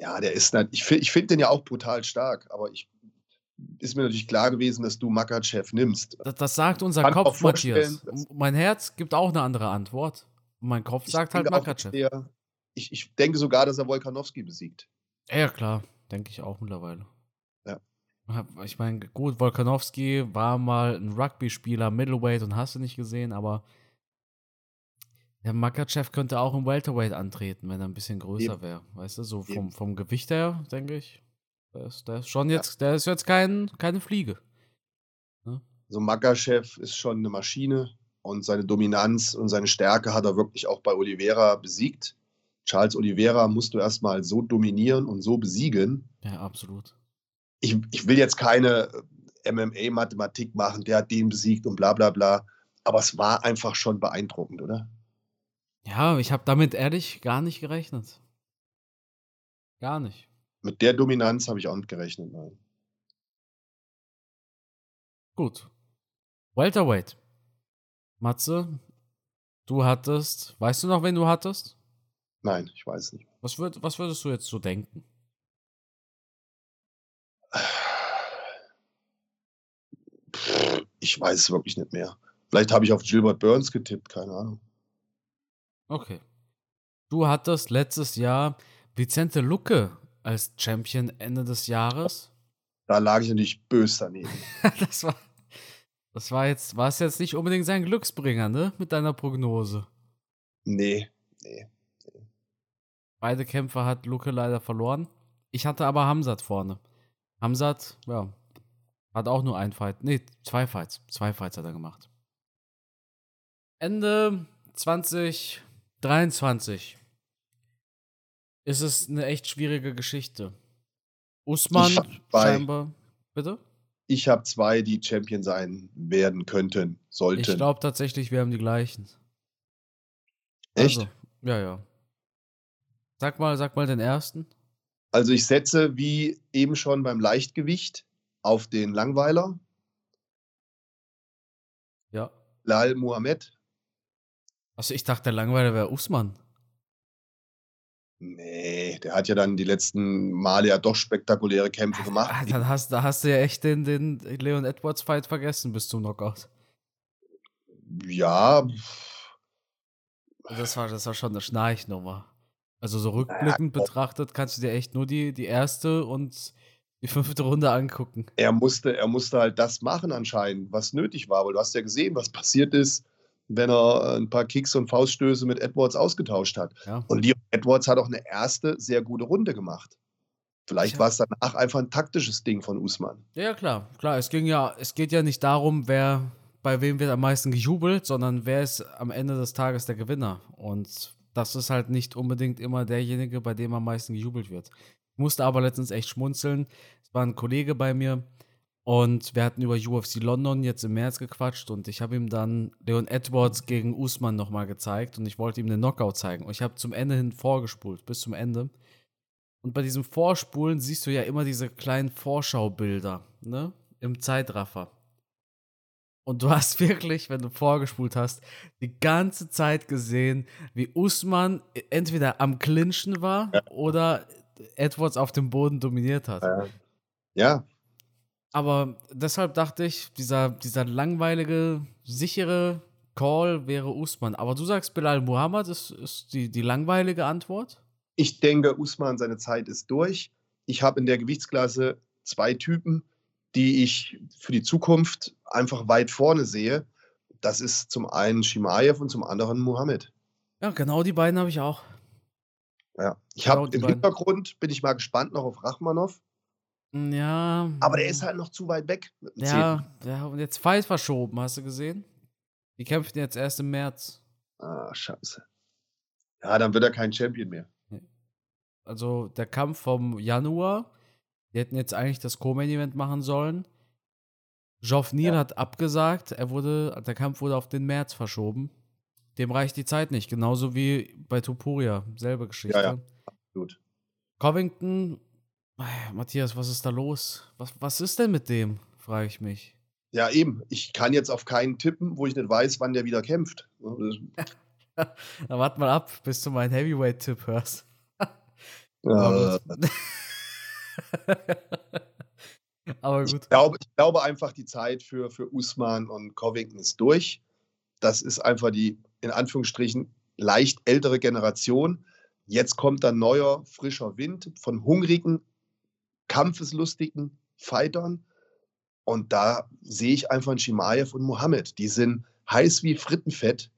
Ja, der ist ich, ich finde den ja auch brutal stark, aber ich ist mir natürlich klar gewesen, dass du Makachev nimmst. Das, das sagt unser Kann Kopf, Matthias. Mein Herz gibt auch eine andere Antwort. Mein Kopf sagt halt Makachev. Ich, ich denke sogar, dass er Volkanowski besiegt. Ja, klar. Denke ich auch mittlerweile. Ich meine, gut, Volkanowski war mal ein Rugby-Spieler, Middleweight und hast du nicht gesehen, aber der Makachev könnte auch im Welterweight antreten, wenn er ein bisschen größer wäre. Weißt du, so vom, vom Gewicht her, denke ich. Der ist, der ist schon jetzt, der ist jetzt kein, keine Fliege. Ne? So Makachev ist schon eine Maschine und seine Dominanz und seine Stärke hat er wirklich auch bei Oliveira besiegt. Charles Oliveira musst du erstmal so dominieren und so besiegen. Ja, absolut ich, ich will jetzt keine äh, MMA-Mathematik machen, der hat den besiegt und bla bla bla. Aber es war einfach schon beeindruckend, oder? Ja, ich habe damit ehrlich gar nicht gerechnet. Gar nicht. Mit der Dominanz habe ich auch nicht gerechnet, nein. Gut. Welterweight. Matze, du hattest, weißt du noch, wen du hattest? Nein, ich weiß nicht. Was, würd, was würdest du jetzt so denken? Ich weiß es wirklich nicht mehr. Vielleicht habe ich auf Gilbert Burns getippt, keine Ahnung. Okay. Du hattest letztes Jahr Vicente Lucke als Champion Ende des Jahres. Da lag ich natürlich böse daneben. [LAUGHS] das war, das war jetzt, war es jetzt nicht unbedingt sein Glücksbringer, ne? Mit deiner Prognose. Nee, nee. Beide Kämpfe hat Luke leider verloren. Ich hatte aber Hamzat vorne. Hamzat, ja, hat auch nur ein Fight. Nee, zwei Fights. Zwei Fights hat er gemacht. Ende 2023 ist es eine echt schwierige Geschichte. Usman scheinbar. Bitte? Ich habe zwei, die Champion sein werden könnten, sollten. Ich glaube tatsächlich, wir haben die gleichen. Echt? Also, ja, ja. Sag mal, sag mal den ersten. Also ich setze wie eben schon beim Leichtgewicht auf den Langweiler. Ja. Lal Muhammad. Also ich dachte, der Langweiler wäre Usman. Nee, der hat ja dann die letzten Male ja doch spektakuläre Kämpfe gemacht. Ah, dann hast, da hast du ja echt den, den Leon Edwards Fight vergessen bis zum Knockout. Ja. Das war, das war schon eine Schnarchnummer. Also so rückblickend ja, betrachtet kannst du dir echt nur die, die erste und die fünfte Runde angucken. Er musste, er musste halt das machen anscheinend, was nötig war, weil du hast ja gesehen, was passiert ist, wenn er ein paar Kicks und Fauststöße mit Edwards ausgetauscht hat. Ja. Und Leon Edwards hat auch eine erste sehr gute Runde gemacht. Vielleicht ja. war es danach einfach ein taktisches Ding von Usman. Ja, klar, klar. Es ging ja, es geht ja nicht darum, wer bei wem wird am meisten gejubelt, sondern wer ist am Ende des Tages der Gewinner. Und das ist halt nicht unbedingt immer derjenige, bei dem am meisten gejubelt wird. Ich musste aber letztens echt schmunzeln. Es war ein Kollege bei mir und wir hatten über UFC London jetzt im März gequatscht und ich habe ihm dann Leon Edwards gegen Usman nochmal gezeigt und ich wollte ihm den Knockout zeigen. Und ich habe zum Ende hin vorgespult, bis zum Ende. Und bei diesem Vorspulen siehst du ja immer diese kleinen Vorschaubilder, ne? Im Zeitraffer. Und du [LAUGHS] hast wirklich, wenn du vorgespult hast, die ganze Zeit gesehen, wie Usman entweder am Clinchen war ja. oder Edwards auf dem Boden dominiert hat. Ja. Aber deshalb dachte ich, dieser, dieser langweilige, sichere Call wäre Usman. Aber du sagst, Bilal Muhammad ist, ist die, die langweilige Antwort? Ich denke, Usman, seine Zeit ist durch. Ich habe in der Gewichtsklasse zwei Typen, die ich für die Zukunft einfach weit vorne sehe. Das ist zum einen Shimaev und zum anderen Mohammed. Ja, genau die beiden habe ich auch. Ja, ich genau habe im beiden. Hintergrund, bin ich mal gespannt noch auf Rachmanov. Hm, ja. Aber der ist halt noch zu weit weg. Ja, ja, und jetzt Fight verschoben, hast du gesehen? Die kämpfen jetzt erst im März. Ah, scheiße. Ja, dann wird er kein Champion mehr. Also der Kampf vom Januar die hätten jetzt eigentlich das Co-Main-Event machen sollen. Neal ja. hat abgesagt. Er wurde, der Kampf wurde auf den März verschoben. Dem reicht die Zeit nicht. Genauso wie bei Tupuria. Selbe Geschichte. Ja, ja. Gut. Covington, Matthias, was ist da los? Was, was ist denn mit dem? Frage ich mich. Ja, eben. Ich kann jetzt auf keinen tippen, wo ich nicht weiß, wann der wieder kämpft. [LAUGHS] Dann warte mal ab, bis du meinen Heavyweight-Tipp hörst. [LAUGHS] Ja. Aber gut. [LAUGHS] Ich glaube, ich glaube einfach, die Zeit für, für Usman und Covington ist durch. Das ist einfach die, in Anführungsstrichen, leicht ältere Generation. Jetzt kommt ein neuer, frischer Wind von hungrigen, kampfeslustigen Fightern. Und da sehe ich einfach einen Shimaev und Mohammed. Die sind heiß wie Frittenfett.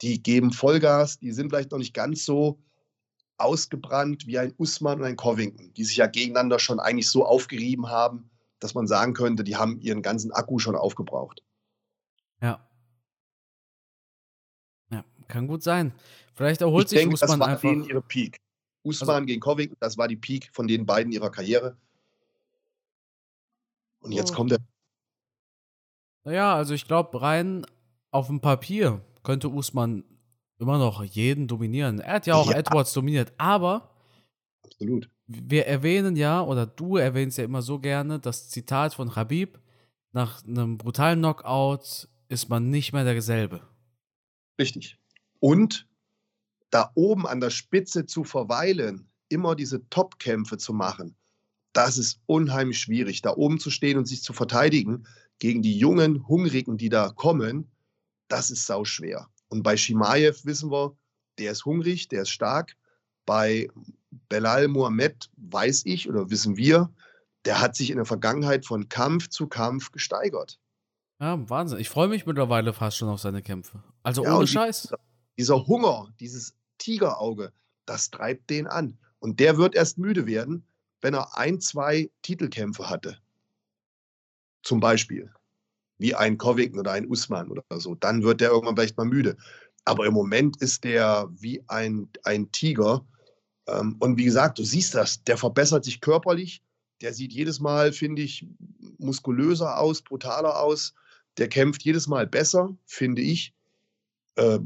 Die geben Vollgas. Die sind vielleicht noch nicht ganz so ausgebrannt wie ein Usman und ein Covington, die sich ja gegeneinander schon eigentlich so aufgerieben haben, dass man sagen könnte, die haben ihren ganzen Akku schon aufgebraucht. Ja. Kann gut sein. Vielleicht erholt ich sich denke, Usman das war einfach. Denen ihre Peak. Usman also, gegen Covington, das war die Peak von den beiden ihrer Karriere. Und jetzt oh. kommt er. Naja, also ich glaube, rein auf dem Papier könnte Usman immer noch jeden dominieren. Er hat ja auch ja. Edwards dominiert, aber Absolut. wir erwähnen ja, oder du erwähnst ja immer so gerne, das Zitat von Habib, nach einem brutalen Knockout ist man nicht mehr derselbe. Richtig. Und da oben an der Spitze zu verweilen, immer diese Top-Kämpfe zu machen, das ist unheimlich schwierig. Da oben zu stehen und sich zu verteidigen gegen die jungen Hungrigen, die da kommen, das ist sau schwer. Und bei Shimaev wissen wir, der ist hungrig, der ist stark. Bei Belal Mohammed weiß ich oder wissen wir, der hat sich in der Vergangenheit von Kampf zu Kampf gesteigert. Ja, Wahnsinn. Ich freue mich mittlerweile fast schon auf seine Kämpfe. Also ja, ohne Scheiß. Dieser Hunger, dieses Tigerauge, das treibt den an. Und der wird erst müde werden, wenn er ein, zwei Titelkämpfe hatte. Zum Beispiel. Wie ein Covington oder ein Usman oder so. Dann wird der irgendwann vielleicht mal müde. Aber im Moment ist der wie ein, ein Tiger. Ähm, und wie gesagt, du siehst das, der verbessert sich körperlich. Der sieht jedes Mal, finde ich, muskulöser aus, brutaler aus. Der kämpft jedes Mal besser, finde ich. Äh,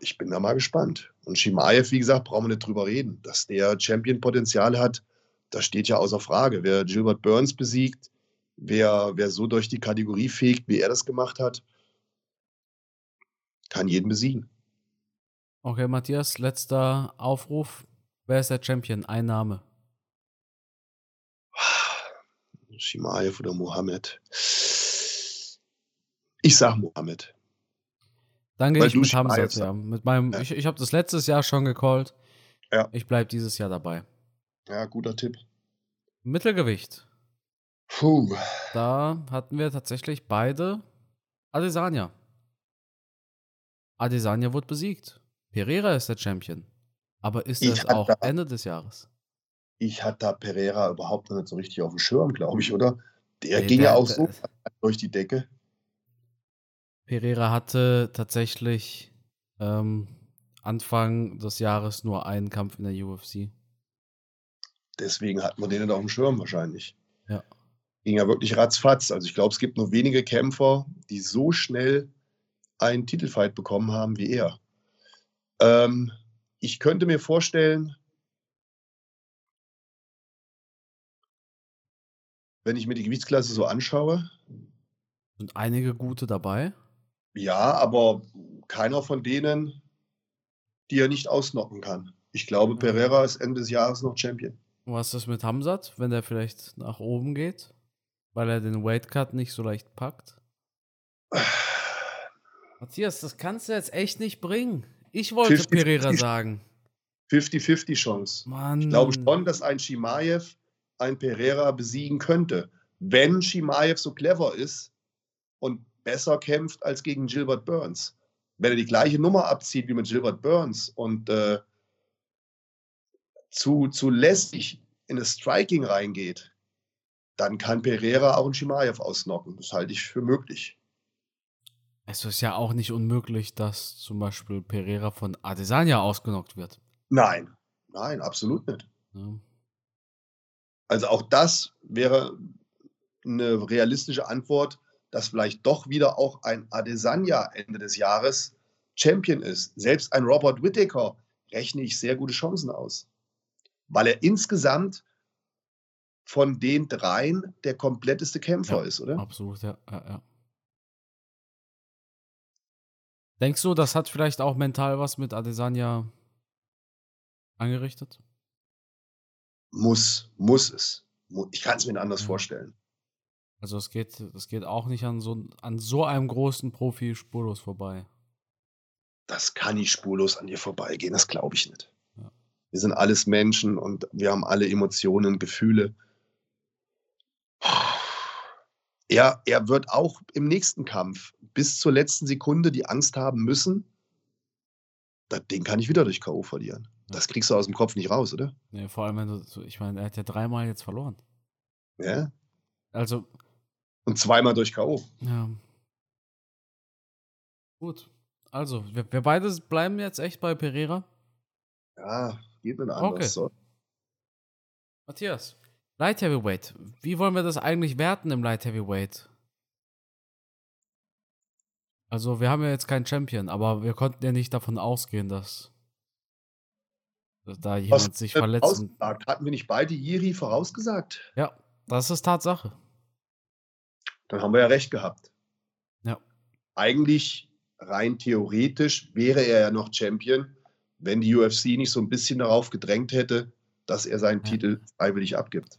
ich bin da mal gespannt. Und Shimaev, wie gesagt, brauchen wir nicht drüber reden. Dass der Champion-Potenzial hat, das steht ja außer Frage. Wer Gilbert Burns besiegt, wer, wer so durch die Kategorie fegt, wie er das gemacht hat, kann jeden besiegen. Okay, Matthias, letzter Aufruf. Wer ist der Champion? Ein Name. Shimaev oder Mohammed? Ich sag Mohammed. Dann gehe ich mit Hamzat, ja. Mit meinem, ja. Ich, ich habe das letztes Jahr schon gecallt. Ja. Ich bleibe dieses Jahr dabei. Ja, guter Tipp. Mittelgewicht. Puh. Da hatten wir tatsächlich beide Adesanya. Adesanya wurde besiegt. Pereira ist der Champion. Aber ist das auch da, Ende des Jahres? Ich hatte da Pereira überhaupt nicht so richtig auf dem Schirm, glaube ich, oder? Der nee, ging der, ja auch so durch die Decke. Pereira hatte tatsächlich ähm, Anfang des Jahres nur einen Kampf in der UFC. Deswegen hat man den auf dem Schirm wahrscheinlich. Ja. Ging ja wirklich ratzfatz. Also ich glaube, es gibt nur wenige Kämpfer, die so schnell einen Titelfight bekommen haben wie er. Ähm, ich könnte mir vorstellen, wenn ich mir die Gewichtsklasse so anschaue. Sind einige gute dabei? Ja, aber keiner von denen, die er nicht ausnocken kann. Ich glaube, Pereira ist Ende des Jahres noch Champion. Was ist mit Hamzat, wenn der vielleicht nach oben geht? Weil er den Weightcut nicht so leicht packt? Matthias, das kannst du jetzt echt nicht bringen. Ich wollte 50, Pereira 50, sagen. 50-50 Chance. Mann. Ich glaube schon, dass ein Shimaev ein Pereira besiegen könnte. Wenn Shimaev so clever ist und besser kämpft als gegen Gilbert Burns. Wenn er die gleiche Nummer abzieht wie mit Gilbert Burns und äh, zu, zu lästig in das Striking reingeht, dann kann Pereira auch einen Shimaev ausnocken. Das halte ich für möglich. Es ist ja auch nicht unmöglich, dass zum Beispiel Pereira von Adesanya ausgenockt wird. Nein, nein, absolut nicht. Ja. Also auch das wäre eine realistische Antwort dass vielleicht doch wieder auch ein Adesanya Ende des Jahres Champion ist. Selbst ein Robert Whittaker rechne ich sehr gute Chancen aus, weil er insgesamt von den dreien der kompletteste Kämpfer ja, ist, oder? Absolut, ja, ja, ja. Denkst du, das hat vielleicht auch mental was mit Adesanya angerichtet? Muss, muss es. Ich kann es mir anders ja. vorstellen. Also es geht, das geht auch nicht an so, an so einem großen Profi spurlos vorbei. Das kann nicht spurlos an dir vorbeigehen, das glaube ich nicht. Ja. Wir sind alles Menschen und wir haben alle Emotionen, Gefühle. Er, er wird auch im nächsten Kampf bis zur letzten Sekunde die Angst haben müssen, den kann ich wieder durch K.O. verlieren. Das kriegst du aus dem Kopf nicht raus, oder? Nee, vor allem, wenn du, ich meine, er hat ja dreimal jetzt verloren. Ja. Also, und zweimal durch K.O. Ja. Gut. Also, wir, wir beide bleiben jetzt echt bei Pereira. Ja, geht mir anders. Okay. So. Matthias, Light Heavyweight. Wie wollen wir das eigentlich werten im Light Heavyweight? Also, wir haben ja jetzt keinen Champion, aber wir konnten ja nicht davon ausgehen, dass, dass da jemand Was sich verletzt. Hatten wir nicht beide Jiri vorausgesagt? Ja, das ist Tatsache dann haben wir ja recht gehabt. Ja. Eigentlich rein theoretisch wäre er ja noch Champion, wenn die UFC nicht so ein bisschen darauf gedrängt hätte, dass er seinen ja. Titel freiwillig abgibt.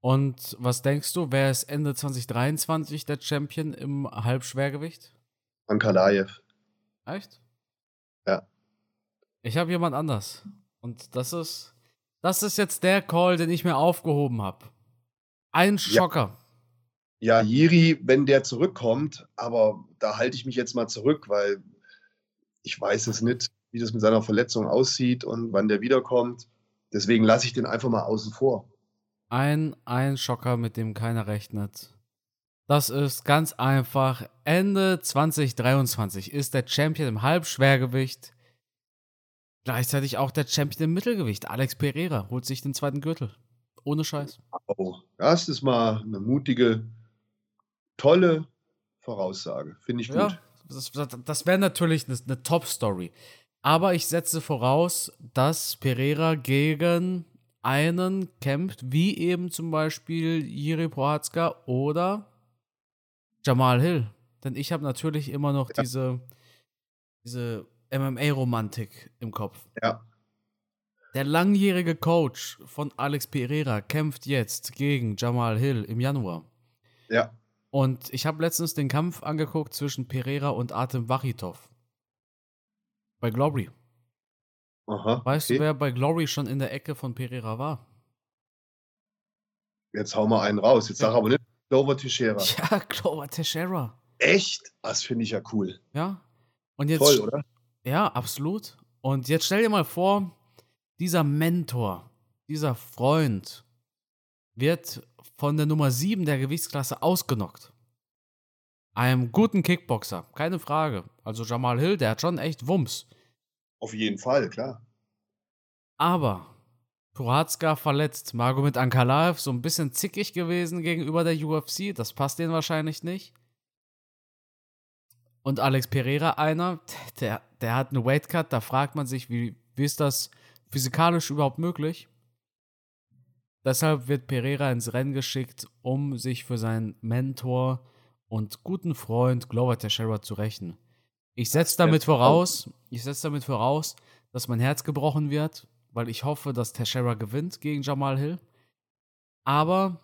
Und was denkst du, wer ist Ende 2023 der Champion im Halbschwergewicht? Ankalaev. Echt? Ja. Ich habe jemand anders. Und das ist, das ist jetzt der Call, den ich mir aufgehoben habe. Ein Schocker. Ja. Ja, Jiri, wenn der zurückkommt, aber da halte ich mich jetzt mal zurück, weil ich weiß es nicht, wie das mit seiner Verletzung aussieht und wann der wiederkommt. Deswegen lasse ich den einfach mal außen vor. Ein, ein Schocker, mit dem keiner rechnet. Das ist ganz einfach. Ende 2023 ist der Champion im Halbschwergewicht. Gleichzeitig auch der Champion im Mittelgewicht. Alex Pereira holt sich den zweiten Gürtel. Ohne Scheiß. Oh, das ist mal eine mutige, tolle Voraussage. Finde ich gut. Ja, das, das wäre natürlich eine, eine Top-Story. Aber ich setze voraus, dass Pereira gegen einen kämpft, wie eben zum Beispiel Jiri Prohatzka oder Jamal Hill. Denn ich habe natürlich immer noch ja. diese, diese MMA-Romantik im Kopf. Ja. Der langjährige Coach von Alex Pereira kämpft jetzt gegen Jamal Hill im Januar. Ja. Und ich habe letztens den Kampf angeguckt zwischen Pereira und Artem Wachitov. Bei Glory. Aha. Weißt okay. du, wer bei Glory schon in der Ecke von Pereira war? Jetzt hau mal einen raus. Jetzt ja. sag aber nicht Clover Teixeira. [LAUGHS] Ja, Clover Teixeira. Echt? Das finde ich ja cool. Ja. Und jetzt, Toll, oder? Ja, absolut. Und jetzt stell dir mal vor, dieser Mentor, dieser Freund wird von der Nummer 7 der Gewichtsklasse ausgenockt. Einem guten Kickboxer, keine Frage. Also Jamal Hill, der hat schon echt Wumms. Auf jeden Fall, klar. Aber Prohatzka verletzt, Magomed Ankalaev so ein bisschen zickig gewesen gegenüber der UFC, das passt denen wahrscheinlich nicht. Und Alex Pereira einer, der, der hat eine Weightcut, da fragt man sich, wie, wie ist das physikalisch überhaupt möglich? Deshalb wird Pereira ins Rennen geschickt, um sich für seinen Mentor und guten Freund Glover Teixeira zu rächen. Ich setze damit voraus, ich setze damit voraus, dass mein Herz gebrochen wird, weil ich hoffe, dass Teixeira gewinnt gegen Jamal Hill. Aber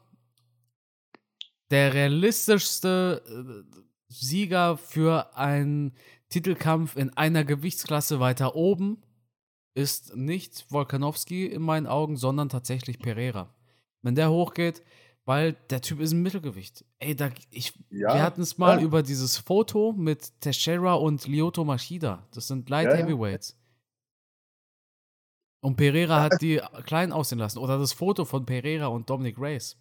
der realistischste äh, Sieger für einen Titelkampf in einer Gewichtsklasse weiter oben ist nicht Volkanowski in meinen Augen, sondern tatsächlich Pereira. Wenn der hochgeht, weil der Typ ist im Mittelgewicht. Ey, da, ich, ja, wir hatten es mal ja. über dieses Foto mit Teixeira und Lyoto Machida. Das sind Light ja, Heavyweights. Und Pereira hat die klein aussehen lassen. Oder das Foto von Pereira und Dominic Reyes.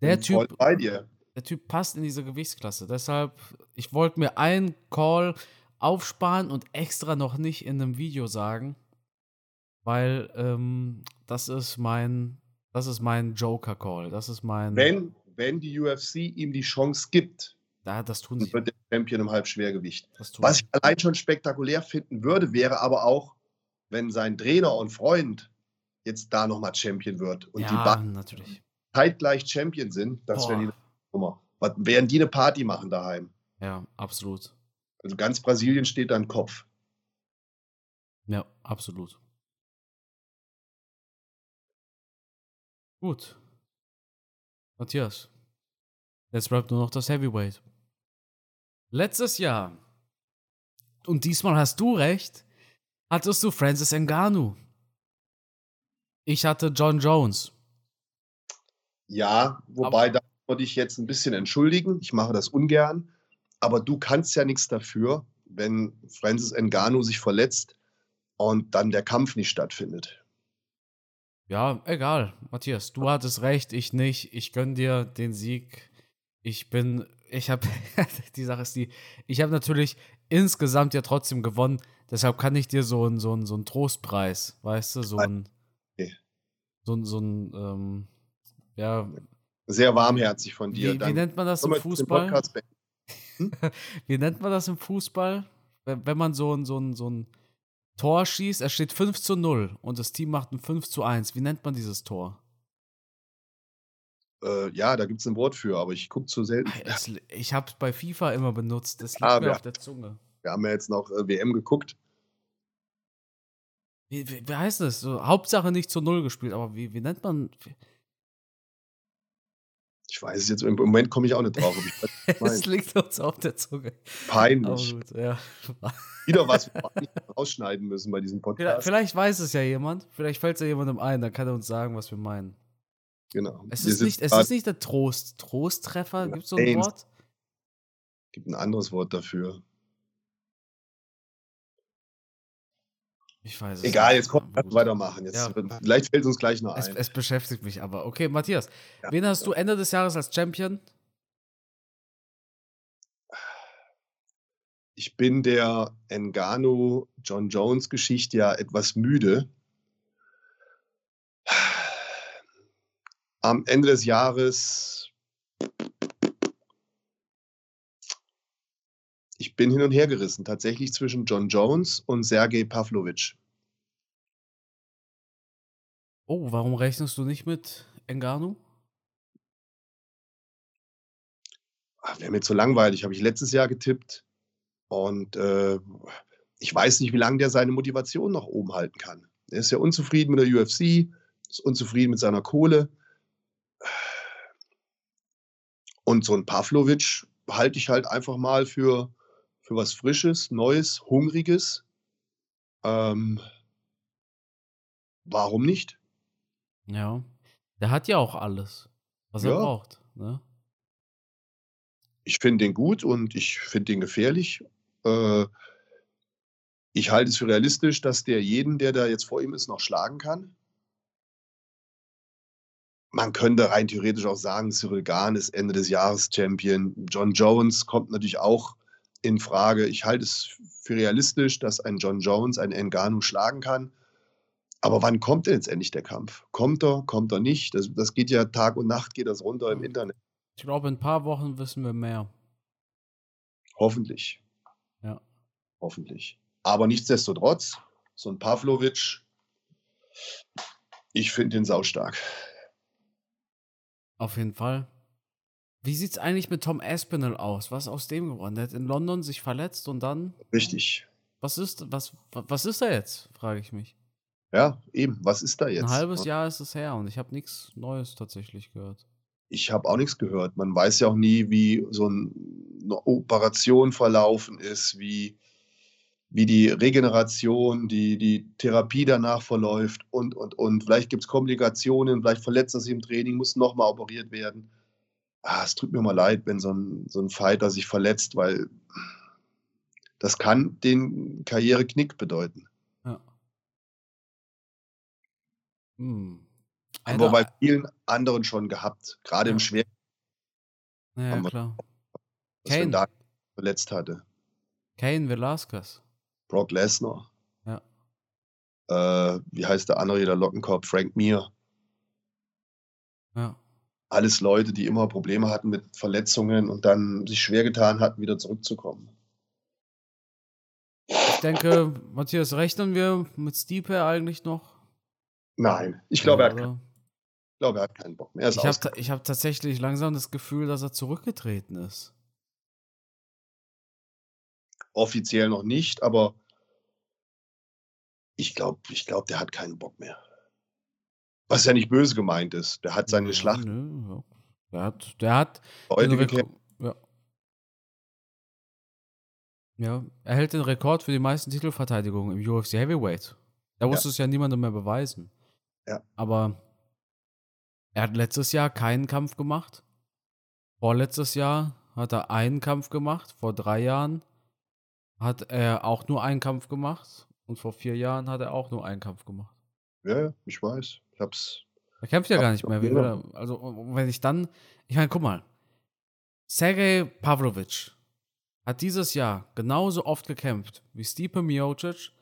Der Typ, der Typ passt in diese Gewichtsklasse. Deshalb, ich wollte mir einen Call aufsparen und extra noch nicht in einem Video sagen, weil ähm, das ist mein, das ist mein Joker-Call. Das ist mein. Wenn, wenn die UFC ihm die Chance gibt, ja, das tun sie. wird der Champion im Halbschwergewicht. Was ich allein schon spektakulär finden würde, wäre aber auch, wenn sein Trainer und Freund jetzt da nochmal Champion wird und ja, die beiden natürlich. zeitgleich Champion sind, das wäre die Nummer. Während die eine Party machen daheim. Ja, absolut. Also ganz Brasilien steht da im Kopf. Ja, absolut. Gut. Matthias. Jetzt bleibt nur noch das Heavyweight. Letztes Jahr, und diesmal hast du recht, hattest du Francis Ngannou. Ich hatte John Jones. Ja, wobei aber, da würde ich jetzt ein bisschen entschuldigen. Ich mache das ungern. Aber du kannst ja nichts dafür, wenn Francis Ngannou sich verletzt und dann der Kampf nicht stattfindet. Ja, egal, Matthias, du hattest recht, ich nicht. Ich gönn dir den Sieg. Ich bin, ich habe, [LAUGHS] die Sache ist die, ich habe natürlich insgesamt ja trotzdem gewonnen. Deshalb kann ich dir so einen so so einen Trostpreis, weißt du, so ein, okay. so, so ein, ähm, ja. Sehr warmherzig von dir. Wie, wie nennt man das im Fußball? Hm? [LAUGHS] wie nennt man das im Fußball? Wenn, wenn man so ein, so ein, so ein Tor schießt, er steht 5 zu 0 und das Team macht ein 5 zu 1. Wie nennt man dieses Tor? Äh, ja, da gibt es ein Wort für, aber ich gucke zu selten. Es, ich habe es bei FIFA immer benutzt, das liegt ah, mir ja. auf der Zunge. Wir haben ja jetzt noch äh, WM geguckt. Wie, wie, wie heißt das? So, Hauptsache nicht zu Null gespielt, aber wie, wie nennt man. Ich weiß es jetzt, im Moment komme ich auch nicht drauf. [LAUGHS] Es liegt uns auf der Zunge. Peinlich. Gut, ja. [LAUGHS] Wieder was wir rausschneiden müssen bei diesem Podcast. Vielleicht weiß es ja jemand. Vielleicht fällt es ja jemandem ein, dann kann er uns sagen, was wir meinen. Genau. Es ist, nicht, es ist nicht der Trost. Trosttreffer, gibt es so ein. Wort? Gibt ein anderes Wort dafür. Ich weiß es Egal, nicht. jetzt komm, gut. weitermachen. Jetzt, Ja. Vielleicht fällt es uns gleich noch Es, ein. es beschäftigt mich aber. Okay, Matthias, Ja. wen hast du Ende des Jahres als Champion? Ich bin der Engano John Jones Geschichte ja etwas müde. Am Ende des Jahres, ich bin hin und her gerissen, tatsächlich zwischen John Jones und Sergei Pavlovich. Oh, warum rechnest du nicht mit Engano? Ach, Wäre mir zu langweilig, habe ich letztes Jahr getippt. Und äh, ich weiß nicht, wie lange der seine Motivation noch oben halten kann. Er ist ja unzufrieden mit der UFC, ist unzufrieden mit seiner Kohle. Und so ein Pavlovic halte ich halt einfach mal für, für was Frisches, Neues, Hungriges. Ähm, warum nicht? Ja. Der hat ja auch alles, was er Ja. braucht. Ne? Ich finde den gut und ich finde den gefährlich. Äh, ich halte es für realistisch, dass der jeden, der da jetzt vor ihm ist, noch schlagen kann. Man könnte rein theoretisch auch sagen, Cyril Gahn ist Ende des Jahres Champion. John Jones kommt natürlich auch in Frage. Ich halte es für realistisch, dass ein John Jones einen Ngannou schlagen kann. Aber wann kommt denn jetzt endlich der Kampf? Kommt er, kommt er nicht? Das, das geht ja Tag und Nacht, geht das runter im Internet. Ich glaube, in ein paar Wochen wissen wir mehr. Hoffentlich. Ja. Hoffentlich. Aber nichtsdestotrotz, so ein Pavlovic, ich finde den saustark. Auf jeden Fall. Wie sieht's eigentlich mit Tom Aspinall aus? Was ist aus dem geworden? Der hat in London sich verletzt und dann. Richtig. Was ist, was, was ist er jetzt? Frage ich mich. Ja, eben. Was ist da jetzt? Ein halbes Jahr ist es her und ich habe nichts Neues tatsächlich gehört. Ich habe auch nichts gehört. Man weiß ja auch nie, wie so ein, eine Operation verlaufen ist, wie, wie die Regeneration, die, die Therapie danach verläuft und, und, und. Vielleicht gibt es Komplikationen, vielleicht verletzt er sich im Training, muss nochmal operiert werden. Ah, es tut mir mal leid, wenn so ein, so ein Fighter sich verletzt, weil das kann den Karriereknick bedeuten. Ja. Hm. Haben wir bei vielen anderen schon gehabt, gerade im Ja. Schwer, Ja, ja klar. was Kane. da verletzt hatte. Kane Velasquez. Brock Lesnar. Ja. Äh, wie heißt der andere, der Lockenkopf? Frank Mir. Ja. Alles Leute, die immer Probleme hatten mit Verletzungen und dann sich schwer getan hatten, wieder zurückzukommen. Ich denke, Matthias, rechnen wir mit Stipe eigentlich noch? Nein, ich glaube, Ja, er, hat, kein- oder? ich glaube, er hat keinen Bock mehr. Ich habe hab tatsächlich langsam das Gefühl, dass er zurückgetreten ist. offiziell noch nicht, aber ich glaube, ich glaub, der hat keinen Bock mehr. Was ja nicht böse gemeint ist. Der hat seine Ja, Schlacht nö, ja. Der hat, der hat. Ja. ja, er hält den Rekord für die meisten Titelverteidigungen im UFC Heavyweight. Da musste es ja niemandem mehr beweisen. Ja. Aber er hat letztes Jahr keinen Kampf gemacht. Vorletztes Jahr hat er einen Kampf gemacht. Vor drei Jahren hat er auch nur einen Kampf gemacht. Und vor vier Jahren hat er auch nur einen Kampf gemacht. Ja, ja, ich weiß. Ich hab's. Er kämpft ja gar nicht mehr. Wie ja. will er, also, wenn ich dann, ich meine, guck mal, Sergej Pavlovic hat dieses Jahr genauso oft gekämpft wie Stipe Miocic.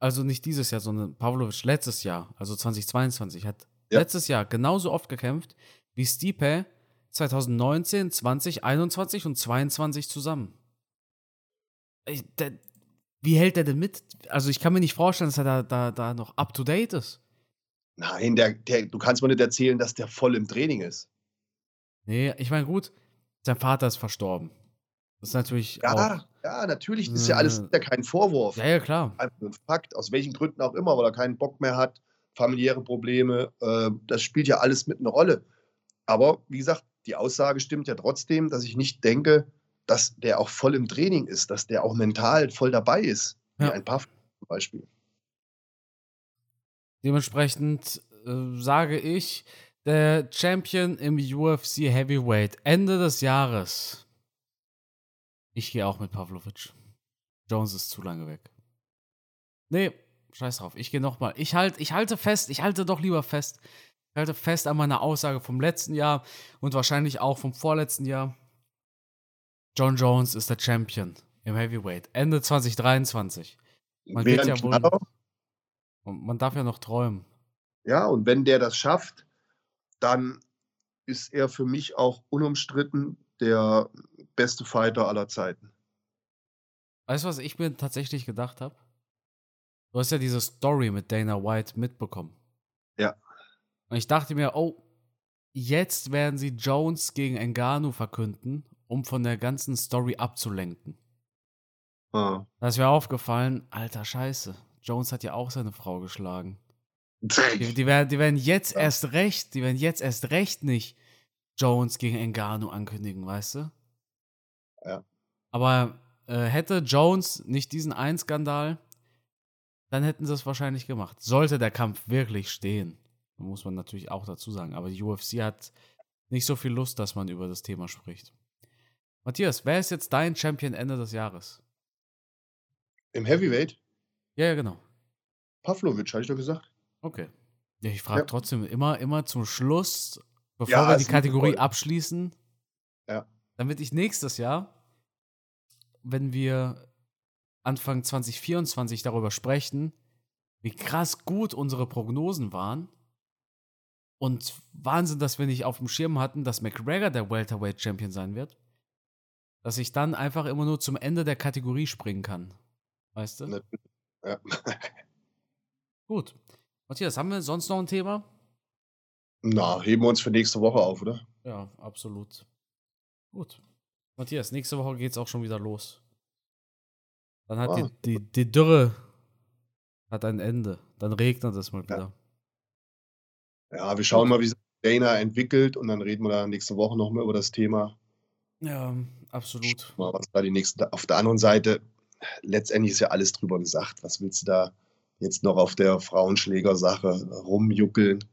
Also nicht dieses Jahr, sondern Pavlovic letztes Jahr, also 2022, hat Ja. letztes Jahr genauso oft gekämpft wie Stipe 2019, 20, 21 und 22 zusammen. Ich, der, wie hält er denn mit? Also ich kann mir nicht vorstellen, dass er da, da, da noch up to date ist. Nein, der, der, du kannst mir nicht erzählen, dass der voll im Training ist. Nee, ich meine, gut, sein Vater ist verstorben. Das ist natürlich auch. Ja, ja, natürlich. Das ist ja alles Äh, ist ja kein Vorwurf. Ja, ja, klar. Einfach ein Fakt, aus welchen Gründen auch immer, weil er keinen Bock mehr hat, familiäre Probleme, äh, das spielt ja alles mit eine Rolle. Aber wie gesagt, die Aussage stimmt ja trotzdem, dass ich nicht denke, dass der auch voll im Training ist, dass der auch mental voll dabei ist. Wie Ja. ein Puff zum Beispiel. Dementsprechend äh, sage ich, der Champion im UFC Heavyweight Ende des Jahres. Ich gehe auch mit Pavlovic. Jones ist zu lange weg. Nee, scheiß drauf. Ich gehe nochmal. Ich, halt, ich halte fest, ich halte doch lieber fest. Ich halte fest an meiner Aussage vom letzten Jahr und wahrscheinlich auch vom vorletzten Jahr. John Jones ist der Champion im Heavyweight. Ende 2023. Man, wird ja wohl, man darf ja noch träumen. Ja, und wenn der das schafft, dann ist er für mich auch unumstritten der beste Fighter aller Zeiten. Weißt du, was ich mir tatsächlich gedacht habe? Du hast ja diese Story mit Dana White mitbekommen. Ja. Und ich dachte mir, oh, jetzt werden sie Jones gegen Engano verkünden, um von der ganzen Story abzulenken. Ah. Da ist mir aufgefallen, alter Scheiße, Jones hat ja auch seine Frau geschlagen. Die, die, werden, die werden jetzt ja. erst recht, die werden jetzt erst recht nicht Jones gegen Engano ankündigen, weißt du? Ja. Aber äh, hätte Jones nicht diesen einen Skandal, dann hätten sie es wahrscheinlich gemacht. Sollte der Kampf wirklich stehen, muss man natürlich auch dazu sagen. Aber die UFC hat nicht so viel Lust, dass man über das Thema spricht. Matthias, wer ist jetzt dein Champion Ende des Jahres? Im Heavyweight? Ja, ja, genau. Pavlovic, hatte ich doch gesagt. Okay. Ja, ich frage ja. trotzdem immer, immer zum Schluss, bevor ja, wir die Kategorie abschließen, ja. damit ich nächstes Jahr, wenn wir Anfang 2024 darüber sprechen, wie krass gut unsere Prognosen waren und Wahnsinn, dass wir nicht auf dem Schirm hatten, dass McGregor der Welterweight Champion sein wird, dass ich dann einfach immer nur zum Ende der Kategorie springen kann. Weißt du? Ja. Gut. Matthias, haben wir sonst noch ein Thema? Na, heben wir uns für nächste Woche auf, oder? Ja, absolut. Gut. Matthias, nächste Woche geht es auch schon wieder los. Dann hat ah. die, die, die Dürre hat ein Ende. Dann regnet es mal wieder. Ja, ja wir schauen mal, wie sich Dana entwickelt und dann reden wir da nächste Woche nochmal über das Thema. Ja, absolut. Mal, was da die nächste, auf der anderen Seite, letztendlich ist ja alles drüber gesagt. Was willst du da jetzt noch auf der Frauenschlägersache rumjuckeln.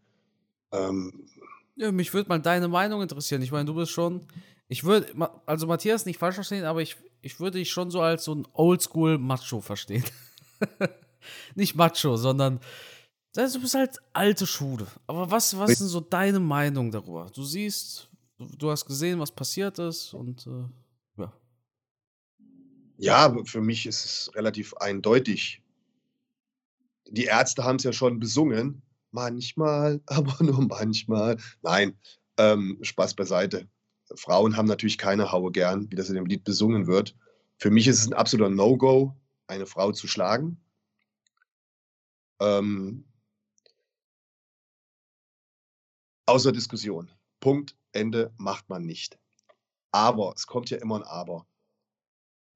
Ähm, ja, mich würde mal deine Meinung interessieren. Ich meine, du bist schon, ich würde, also Matthias nicht falsch verstehen, aber ich, ich würde dich schon so als so ein Oldschool-Macho verstehen. [LAUGHS] nicht Macho, sondern also du bist halt alte Schule. Aber was, was ist denn so deine Meinung darüber? Du siehst, du, du hast gesehen, was passiert ist und äh, ja. Für mich ist es relativ eindeutig die Ärzte haben es ja schon besungen. Manchmal, [LAUGHS] aber nur manchmal. Nein, ähm, Spaß beiseite. Frauen haben natürlich keine Haue gern, wie das in dem Lied besungen wird. Für mich ist es ein absoluter No-Go, eine Frau zu schlagen. Ähm, außer Diskussion. Punkt, Ende macht man nicht. Aber, es kommt ja immer ein Aber.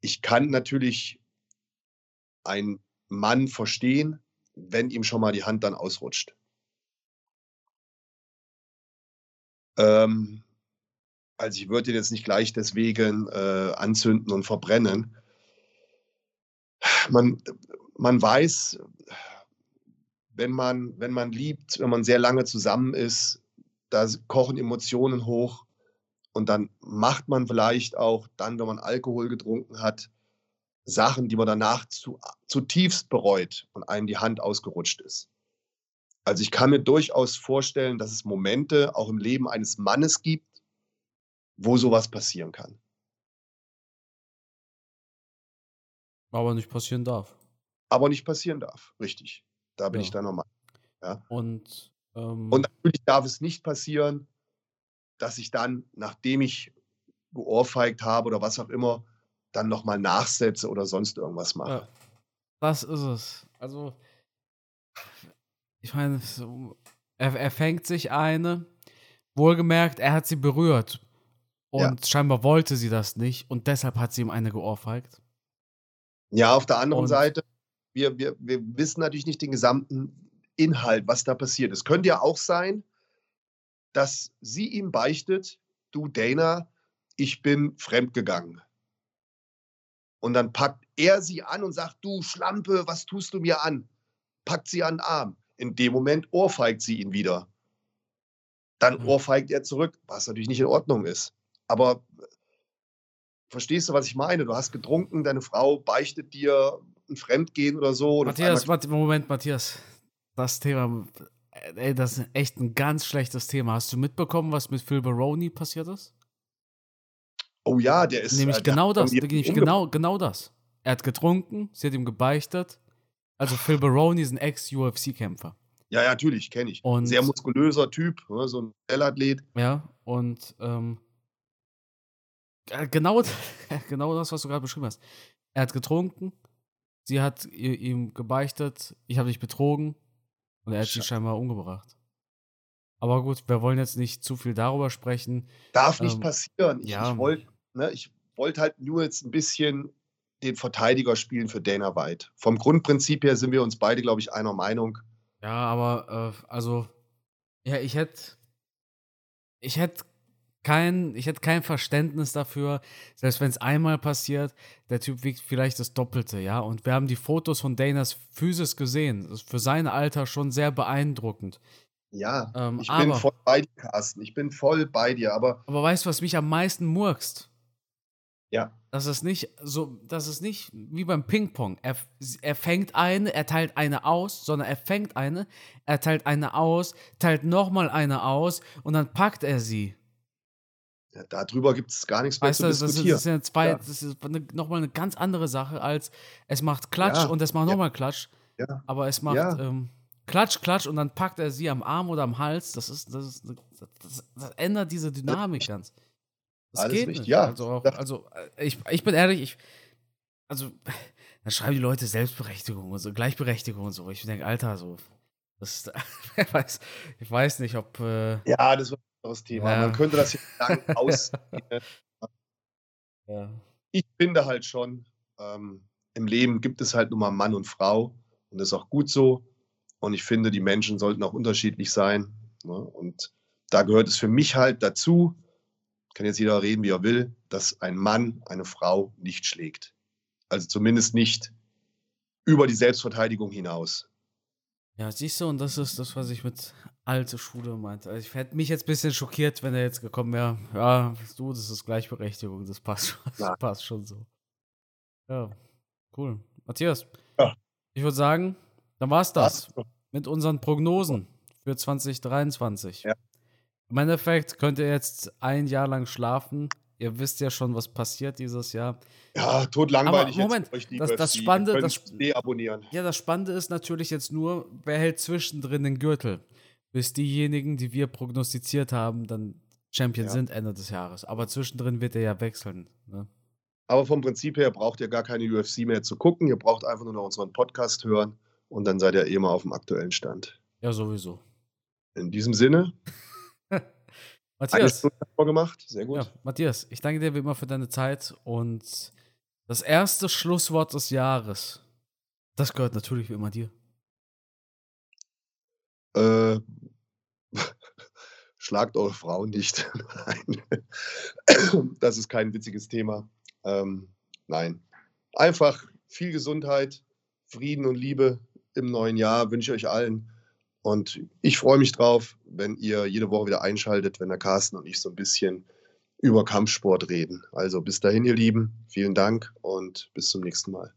Ich kann natürlich einen Mann verstehen, wenn ihm schon mal die Hand dann ausrutscht. Ähm, also ich würde ihn jetzt nicht gleich deswegen äh, anzünden und verbrennen. Man, man weiß, wenn man, wenn man liebt, wenn man sehr lange zusammen ist, da kochen Emotionen hoch und dann macht man vielleicht auch dann, wenn man Alkohol getrunken hat, Sachen, die man danach zu, zutiefst bereut und einem die Hand ausgerutscht ist. Also ich kann mir durchaus vorstellen, dass es Momente auch im Leben eines Mannes gibt, wo sowas passieren kann. Aber nicht passieren darf. Aber nicht passieren darf, richtig. Da bin ja. ich da nochmal. Ja. Und, ähm, und natürlich darf es nicht passieren, dass ich dann, nachdem ich geohrfeigt habe oder was auch immer, dann nochmal nachsetze oder sonst irgendwas mache. Ja, das ist es. Also, ich meine, er, er fängt sich eine, wohlgemerkt, er hat sie berührt. Und ja. scheinbar wollte sie das nicht und deshalb hat sie ihm eine geohrfeigt. Ja, auf der anderen und Seite, wir, wir, wir wissen natürlich nicht den gesamten Inhalt, was da passiert ist. Könnte ja auch sein, dass sie ihm beichtet, du Dana, ich bin fremdgegangen. Und dann packt er sie an und sagt, du Schlampe, was tust du mir an? Packt sie an den Arm. In dem Moment ohrfeigt sie ihn wieder. Dann mhm. ohrfeigt er zurück, was natürlich nicht in Ordnung ist. Aber verstehst du, was ich meine? Du hast getrunken, deine Frau beichtet dir, ein Fremdgehen oder so. Matthias, Moment, Matthias. Das Thema, ey, das ist echt ein ganz schlechtes Thema. Hast du mitbekommen, was mit Phil Baroni passiert ist? Oh ja, der ist. Nämlich äh, genau das. Nämlich genau, genau das. Er hat getrunken, sie hat ihm gebeichtet. Also Phil Baroni ist ein Ex-UFC-Kämpfer. Ja, ja, natürlich, kenne ich. Und, Sehr muskulöser Typ, ne, so ein L-Athlet. Ja, und ähm, genau, [LAUGHS] genau das, was du gerade beschrieben hast. Er hat getrunken, sie hat ihm gebeichtet, ich habe dich betrogen und er hat sie scheinbar umgebracht. Aber gut, wir wollen jetzt nicht zu viel darüber sprechen. Darf nicht ähm, passieren. Ich, ja. ich wollte ne, wollt halt nur jetzt ein bisschen den Verteidiger spielen für Dana White. Vom Grundprinzip her sind wir uns beide, glaube ich, einer Meinung. Ja, aber äh, also, ja, ich hätte, ich hätte kein, ich hätte kein Verständnis dafür, selbst wenn es einmal passiert, der Typ wiegt vielleicht das Doppelte, ja. Und wir haben die Fotos von Danas Physis gesehen. Das ist für sein Alter schon sehr beeindruckend. Ja, ähm, ich aber, bin voll bei dir, Carsten. Ich bin voll bei dir, aber. Aber weißt du, was mich am meisten murkst? Ja. Das ist nicht so, das ist nicht wie beim Ping-Pong. Er, er fängt eine, er teilt eine aus, sondern er fängt eine, er teilt eine aus, teilt nochmal eine aus und dann packt er sie. Ja, darüber gibt es gar nichts mehr weißt zu das, diskutieren. Das ist, ja zwei, ja. das ist eine, nochmal eine ganz andere Sache als es macht Klatsch ja. und es macht nochmal Klatsch. Aber es macht ähm, Klatsch, Klatsch und dann packt er sie am Arm oder am Hals. Das ist, das, ist, das, das ändert diese Dynamik ganz. Das Alles geht richtig, nicht. ja. Also, auch, also äh, ich, ich bin ehrlich, ich, also, [LAUGHS] dann schreiben die Leute Selbstberechtigung und so, Gleichberechtigung und so. Ich denke, Alter, so, das, ich, [LAUGHS] weiß, ich weiß nicht, ob. Äh, ja, das ein anderes Thema. Ja. Man könnte das hier [LAUGHS] lang aus. ja. Ich finde halt schon, ähm, im Leben gibt es halt nur mal Mann und Frau und das ist auch gut so. Und ich finde, die Menschen sollten auch unterschiedlich sein. Ne? Und da gehört es für mich halt dazu, kann jetzt jeder reden, wie er will, dass ein Mann eine Frau nicht schlägt. Also zumindest nicht über die Selbstverteidigung hinaus. Ja, siehst du, und das ist das, was ich mit alte Schule meinte. Also ich hätte mich jetzt ein bisschen schockiert, wenn er jetzt gekommen wäre. Ja, du, das ist Gleichberechtigung, das passt schon, das ja. passt schon so. Ja, cool. Matthias, ja. ich würde sagen, dann war es das mit unseren Prognosen für 2023. Ja. Im Endeffekt könnt ihr jetzt ein Jahr lang schlafen. Ihr wisst ja schon, was passiert dieses Jahr. Ja, tot langweilig. Aber Moment, jetzt das, das Spannende, das, deabonnieren. Ja, das Spannende ist natürlich jetzt nur, wer hält zwischendrin den Gürtel, bis diejenigen, die wir prognostiziert haben, dann Champion ja. sind Ende des Jahres. Aber zwischendrin wird er ja wechseln. Ne? Aber vom Prinzip her braucht ihr gar keine UFC mehr zu gucken. Ihr braucht einfach nur noch unseren Podcast hören und dann seid ihr eh mal auf dem aktuellen Stand. Ja, sowieso. In diesem Sinne. Matthias. vorgemacht. Sehr gut. Ja, Matthias, ich danke dir wie immer für deine Zeit und das erste Schlusswort des Jahres. Das gehört natürlich wie immer dir. Äh, [LAUGHS] schlagt eure Frauen nicht. [LAUGHS] nein. [LAUGHS] Das ist kein witziges Thema. Ähm, nein. Einfach viel Gesundheit, Frieden und Liebe im neuen Jahr wünsche ich euch allen. Und ich freue mich drauf, wenn ihr jede Woche wieder einschaltet, wenn der Carsten und ich so ein bisschen über Kampfsport reden. Also bis dahin, ihr Lieben, vielen Dank und bis zum nächsten Mal.